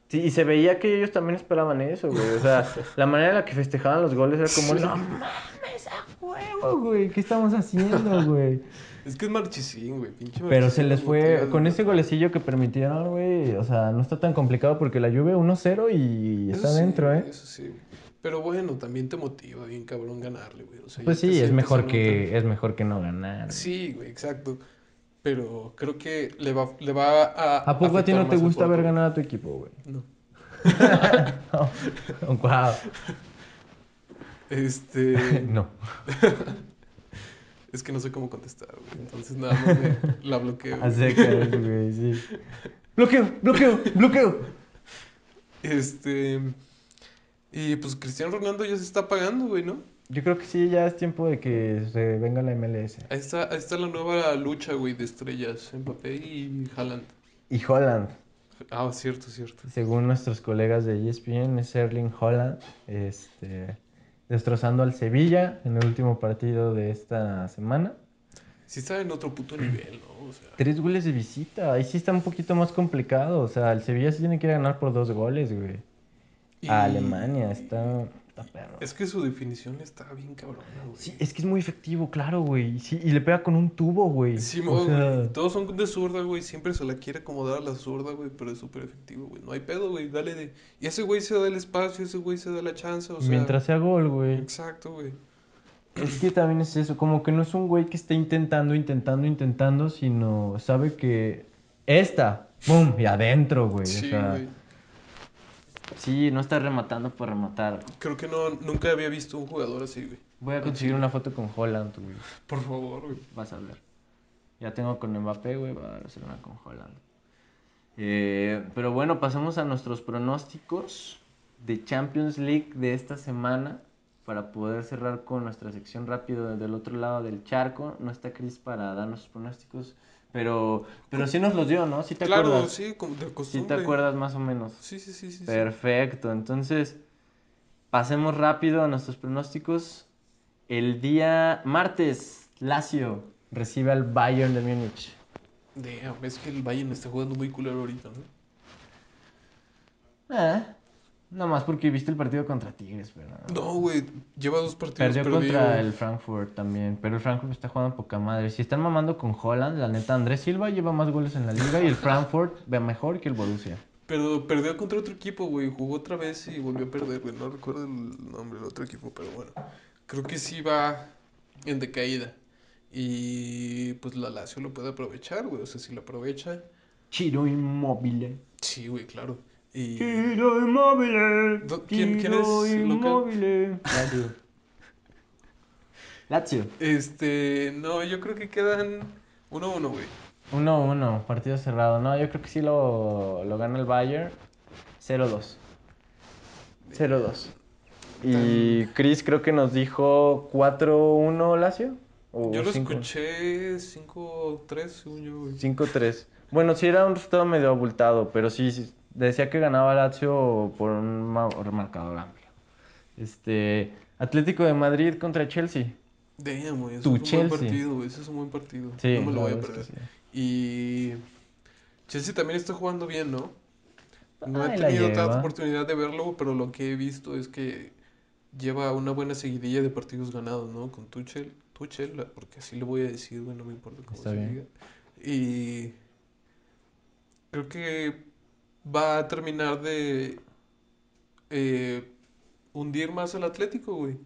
Sí, y se veía que ellos también esperaban eso, güey. O sea, [LAUGHS] la manera en la que festejaban los goles era como, Sí. no mames, a huevo, güey, ¿qué estamos haciendo, güey? [LAUGHS] Es que es Marchesín, güey. Pinche Pero se Marchesín, les fue, con ese golecillo que permitieron, güey, o sea, no está tan complicado porque la Juve 1-0 y Eso está sí, dentro, ¿eh? Eso sí. güey. Pero bueno, también te motiva bien cabrón ganarle, güey. O sea, Pues sí, es mejor que, es mejor que no ganar. Sí, güey, exacto. Pero creo que le va, le va a. ¿A poco a ti no te gusta Porto. ganar a tu equipo, güey? No. [LAUGHS] No. Wow. Este. [LAUGHS] No. [LAUGHS] es que no sé cómo contestar, güey. Entonces nada más me la bloqueo. A güey. secas, güey, sí. Bloqueo, bloqueo, bloqueo. Este. Y pues Cristiano Ronaldo ya se está pagando, güey, ¿no? Yo creo que sí, ya es tiempo de que se venga la MLS. Ahí está, ahí está la nueva lucha, güey, de estrellas. Mbappé y Haaland. Y Holland, Ah, cierto, cierto. según nuestros colegas de ESPN, es Erling Holland, este, destrozando al Sevilla en el último partido de esta semana. Sí está en otro puto nivel, ¿no? O sea, Tres goles de visita, ahí sí está un poquito más complicado. O sea, el Sevilla sí tiene que ir a ganar por dos goles, güey. Y- A Alemania, está, está perro. Es que su definición está bien cabrona, güey. Sí, es que es muy efectivo, claro, güey. Sí, y le pega con un tubo, güey. Sí, O mo, sea, güey. Todos son de zurda, güey. Siempre se la quiere acomodar a la zurda, güey. Pero es súper efectivo, güey. No hay pedo, güey. Dale de. Y ese güey se da el espacio, ese güey se da la chance, o sea. mientras sea gol, güey. Exacto, güey. Es que también es eso, como que no es un güey que esté intentando, intentando, intentando, sino sabe que esta, ¡pum! Y adentro, güey. Sí, o sea, güey. Sí, no está rematando por rematar. Creo que no, nunca había visto un jugador así, güey. Voy a conseguir una foto con Holland, güey. Por favor, güey. Vas a ver. Ya tengo con Mbappé, güey, va a hacer una con Holland. Eh, pero bueno, pasamos a nuestros pronósticos de Champions League de esta semana para poder cerrar con nuestra sección rápido del otro lado del charco. No está Chris para darnos sus pronósticos, pero, pero sí nos los dio, ¿no? Sí te Claro, acuerdas. sí, como de Sí costumbre. te acuerdas más o menos. Sí, sí, sí, sí. sí. Perfecto, entonces pasemos rápido a nuestros pronósticos. El día martes, Lazio recibe al Bayern de Múnich. Damn, es que el Bayern está jugando muy culero ahorita, ¿no? Eh, nada más porque viste el partido contra Tigres, ¿verdad? No, güey. Lleva dos partidos Perdió contra el Frankfurt también, pero el Frankfurt está jugando poca madre. Si están mamando con Holland, la neta, Andrés Silva lleva más goles en la liga y el Frankfurt ve mejor que el Borussia. Pero perdió contra otro equipo, güey. Jugó otra vez y volvió a perder, güey. No recuerdo el nombre del otro equipo, pero bueno. Creo que sí va en decaída. Y pues la Lazio lo puede aprovechar, güey. O sea, si lo aprovecha, Chiro Inmóvil. sí, güey, claro. Y Chiro Inmóvil. ¿quién- quién es? Immobile. Lazio. Lazio. Este, no, yo creo que quedan 1-1, güey. 1-1, partido cerrado. No, yo creo que sí lo, lo gana el Bayern. 0-2. 0-2. Y Chris creo que nos dijo 4-1 Lazio. ¿O Yo lo cinco? escuché 5-3, según yo, güey. 5-3. Bueno, sí era un resultado medio abultado, pero sí, sí, decía que ganaba Lazio por un ma- marcador amplio. Este, Atlético de Madrid contra Chelsea. Damn, güey, eso Tu es un Chelsea. buen partido, güey. Es un buen partido. Sí, no me lo voy a perder. sí. Y Chelsea también está jugando bien, ¿no? No he tenido tanta oportunidad de verlo, pero lo que he visto es que lleva una buena seguidilla de partidos ganados, ¿no? Con Tuchel, Tuchel, porque así lo voy a decir, güey, no me importa cómo Está se bien. diga. Y creo que va a terminar de eh, hundir más al Atlético, güey.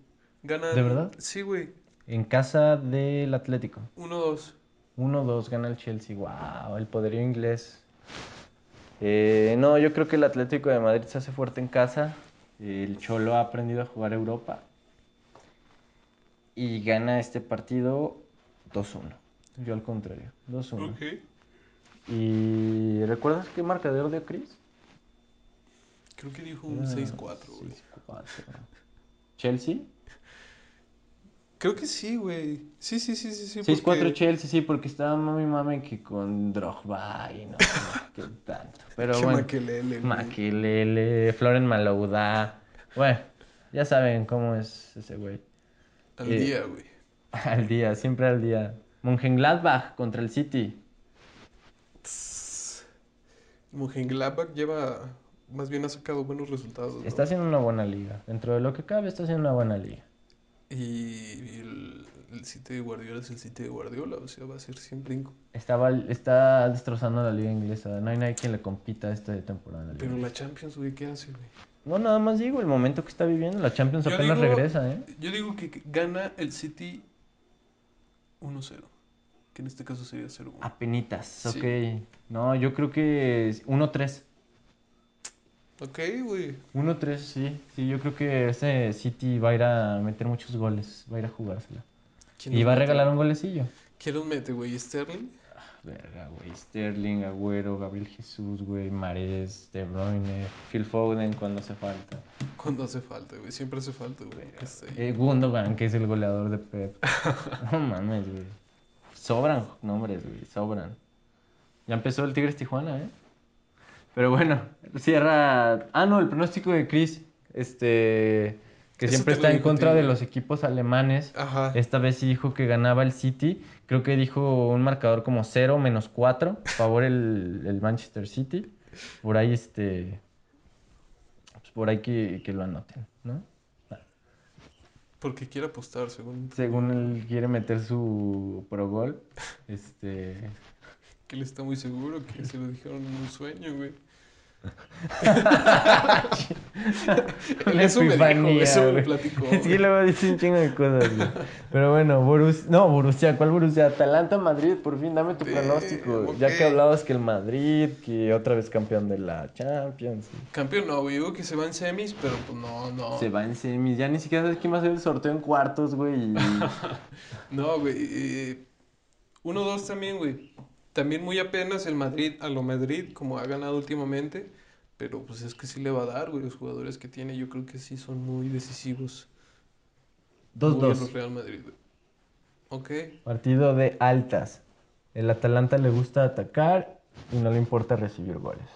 Ganan, ¿De verdad? Sí, güey. En casa del Atlético. 1-2. 1-2 gana el Chelsea. Wow, el poderío inglés. Eh, no, yo creo que el Atlético de Madrid se hace fuerte en casa. El Cholo ha aprendido a jugar Europa. Y gana este partido 2-1. Yo al contrario, 2-1. Ok. ¿Y recuerdas qué marcador dio Chris? Creo que dijo un Era 6-4, güey. 6-4. ¿Chelsea? Creo que sí, güey. Sí, sí, sí, sí, sí. 6-4 porque- Chelsea, sí, porque estaba mami mami que con Drogba y no sé qué tanto. Pero [LAUGHS] Qué bueno. maquelele, güey. Maquilele, Floren Malouda. Bueno, ya saben cómo es ese güey. Al Eh, día, güey. [LAUGHS] Al día, siempre al día. Mönchengladbach contra el City. Mönchengladbach lleva, más bien ha sacado buenos resultados, ¿no? Está haciendo una buena liga. Dentro de lo que cabe, está haciendo una buena liga. Y el, el City de Guardiola es el City de Guardiola, o sea, va a ser siempre... inco- Estaba, está destrozando la liga inglesa. No hay nadie quien le compita esta temporada. la liga. Pero la Champions, güey, ¿qué hace, güey? No, nada más digo, el momento que está viviendo. La Champions Yo apenas digo- regresa, ¿eh? Yo digo que gana el City 1-0, que en este caso sería 0-1. Apenitas, Sí. ok. No, yo creo que es 1-3. Ok, güey. 1-3, sí. Sí, yo creo que ese City va a ir a meter muchos goles. Va a ir a jugársela. ¿Quién Y va a regalar un golecillo. ¿Quién los mete, güey? ¿Sterling? Verga, güey. Sterling, Agüero, Gabriel Jesús, güey. Mares, De Bruyne, Phil Foden cuando hace falta. Cuando hace falta, güey. Siempre hace falta, güey. ahí. Eh, Gundogan, que es el goleador de Pep. [LAUGHS] No mames, güey. Sobran nombres, güey. Sobran. Ya empezó el Tigres Tijuana, ¿eh? Pero bueno, cierra. Ah, no, el pronóstico de Chris. Este. Que Eso siempre está en contra de los equipos alemanes. Ajá. Esta vez sí dijo que ganaba el City. Creo que dijo un marcador como 0 menos 4. Favor el, el Manchester City. Por ahí, este. Pues por ahí que, que lo anoten, ¿no? Porque quiere apostar, según. Según él quiere meter su pro gol. Este. [LAUGHS] Que él está muy seguro que se lo dijeron en un sueño, güey. [LAUGHS] Eso me dijo, epifanía, eso me platicó. [LAUGHS] Es que luego dice un chingo de cosas, güey. Pero bueno, Borussia. No, Borussia, ¿cuál Borussia? Atalanta, Madrid, por fin, dame tu pronóstico. Ya ok. que hablabas que el Madrid, que otra vez campeón de la Champions. Campeón no, güey. Digo que se va en semis, pero pues no, no. Se va en semis. Ya ni siquiera sabes quién va a hacer el sorteo en cuartos, güey. [LAUGHS] No, güey. eh, 1-2 también, güey. También muy apenas el Madrid, a lo Madrid, como ha ganado últimamente. Pero pues es que sí le va a dar, güey. Los jugadores que tiene, yo creo que sí son muy decisivos. Muy a 2-2. los Real Madrid, güey. Ok. Partido de altas. El Atalanta le gusta atacar y no le importa recibir goles.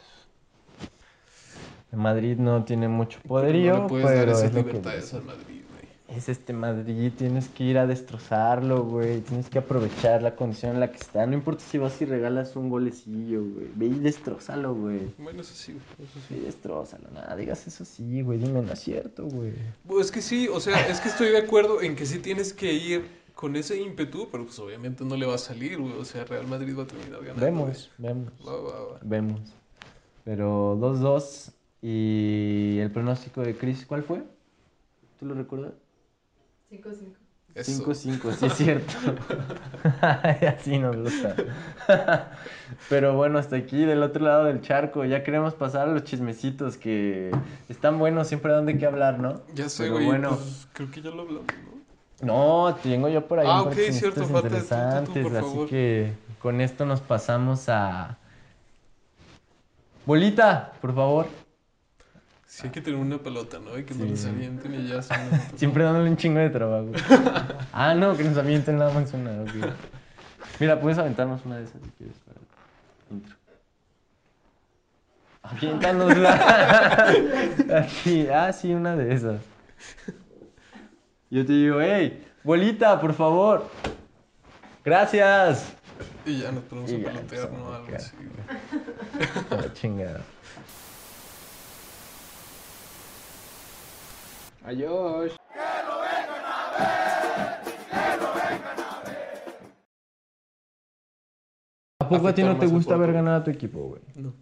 El Madrid no tiene mucho poderío, no le puedes dar pero esas es libertades al Madrid. Es este Madrid. Tienes que ir a destrozarlo, güey. Tienes que aprovechar la condición en la que está. No importa si vas y regalas un golecillo, güey. Ve y destrozalo, güey. Bueno, eso sí, güey. Eso Ve y sí. destrozalo. Nada, digas eso sí, güey. Dime, no es cierto, güey. Pues es que sí, o sea, es que estoy de acuerdo en que sí tienes que ir con ese ímpetu, pero pues obviamente no le va a salir, güey. O sea, Real Madrid va a terminar ganando. Vemos, vemos. Va, va, va. Vemos. Pero 2-2. ¿Y el pronóstico de Chris cuál fue? ¿Tú lo recuerdas? 5-5. Eso. 5-5, sí es [LAUGHS] cierto. [LAUGHS] Así nos gusta. [LAUGHS] Pero bueno, hasta aquí del otro lado del charco. Ya queremos pasar a los chismecitos que están buenos, siempre dan de qué hablar, ¿no? Ya sé, Pero güey. bueno, pues, creo que ya lo hablamos, ¿no? No, tengo yo por ahí Ah, un par ok, de cierto, falta tú, tú, tú, interesantes, por así favor. que con esto nos pasamos a... Bolita, por favor. Sí hay que tener una pelota, ¿no? Y que Sí. nos avienten y ya se [LAUGHS] Siempre dándole un chingo de trabajo. [LAUGHS] ah, no, que nos avienten nada más una. ok. Mira, puedes aventarnos una de esas si quieres para el intro. Aviéntanosla. [LAUGHS] Así, ah, sí, una de esas. Yo te digo, hey, bolita, por favor. Gracias. Y ya nos ponemos a pelotear, ¿no? Algo así. Güey. La chingada. Adiós. ¿A poco a ti no te gusta ver cuerpo. ganar a tu equipo, güey? No.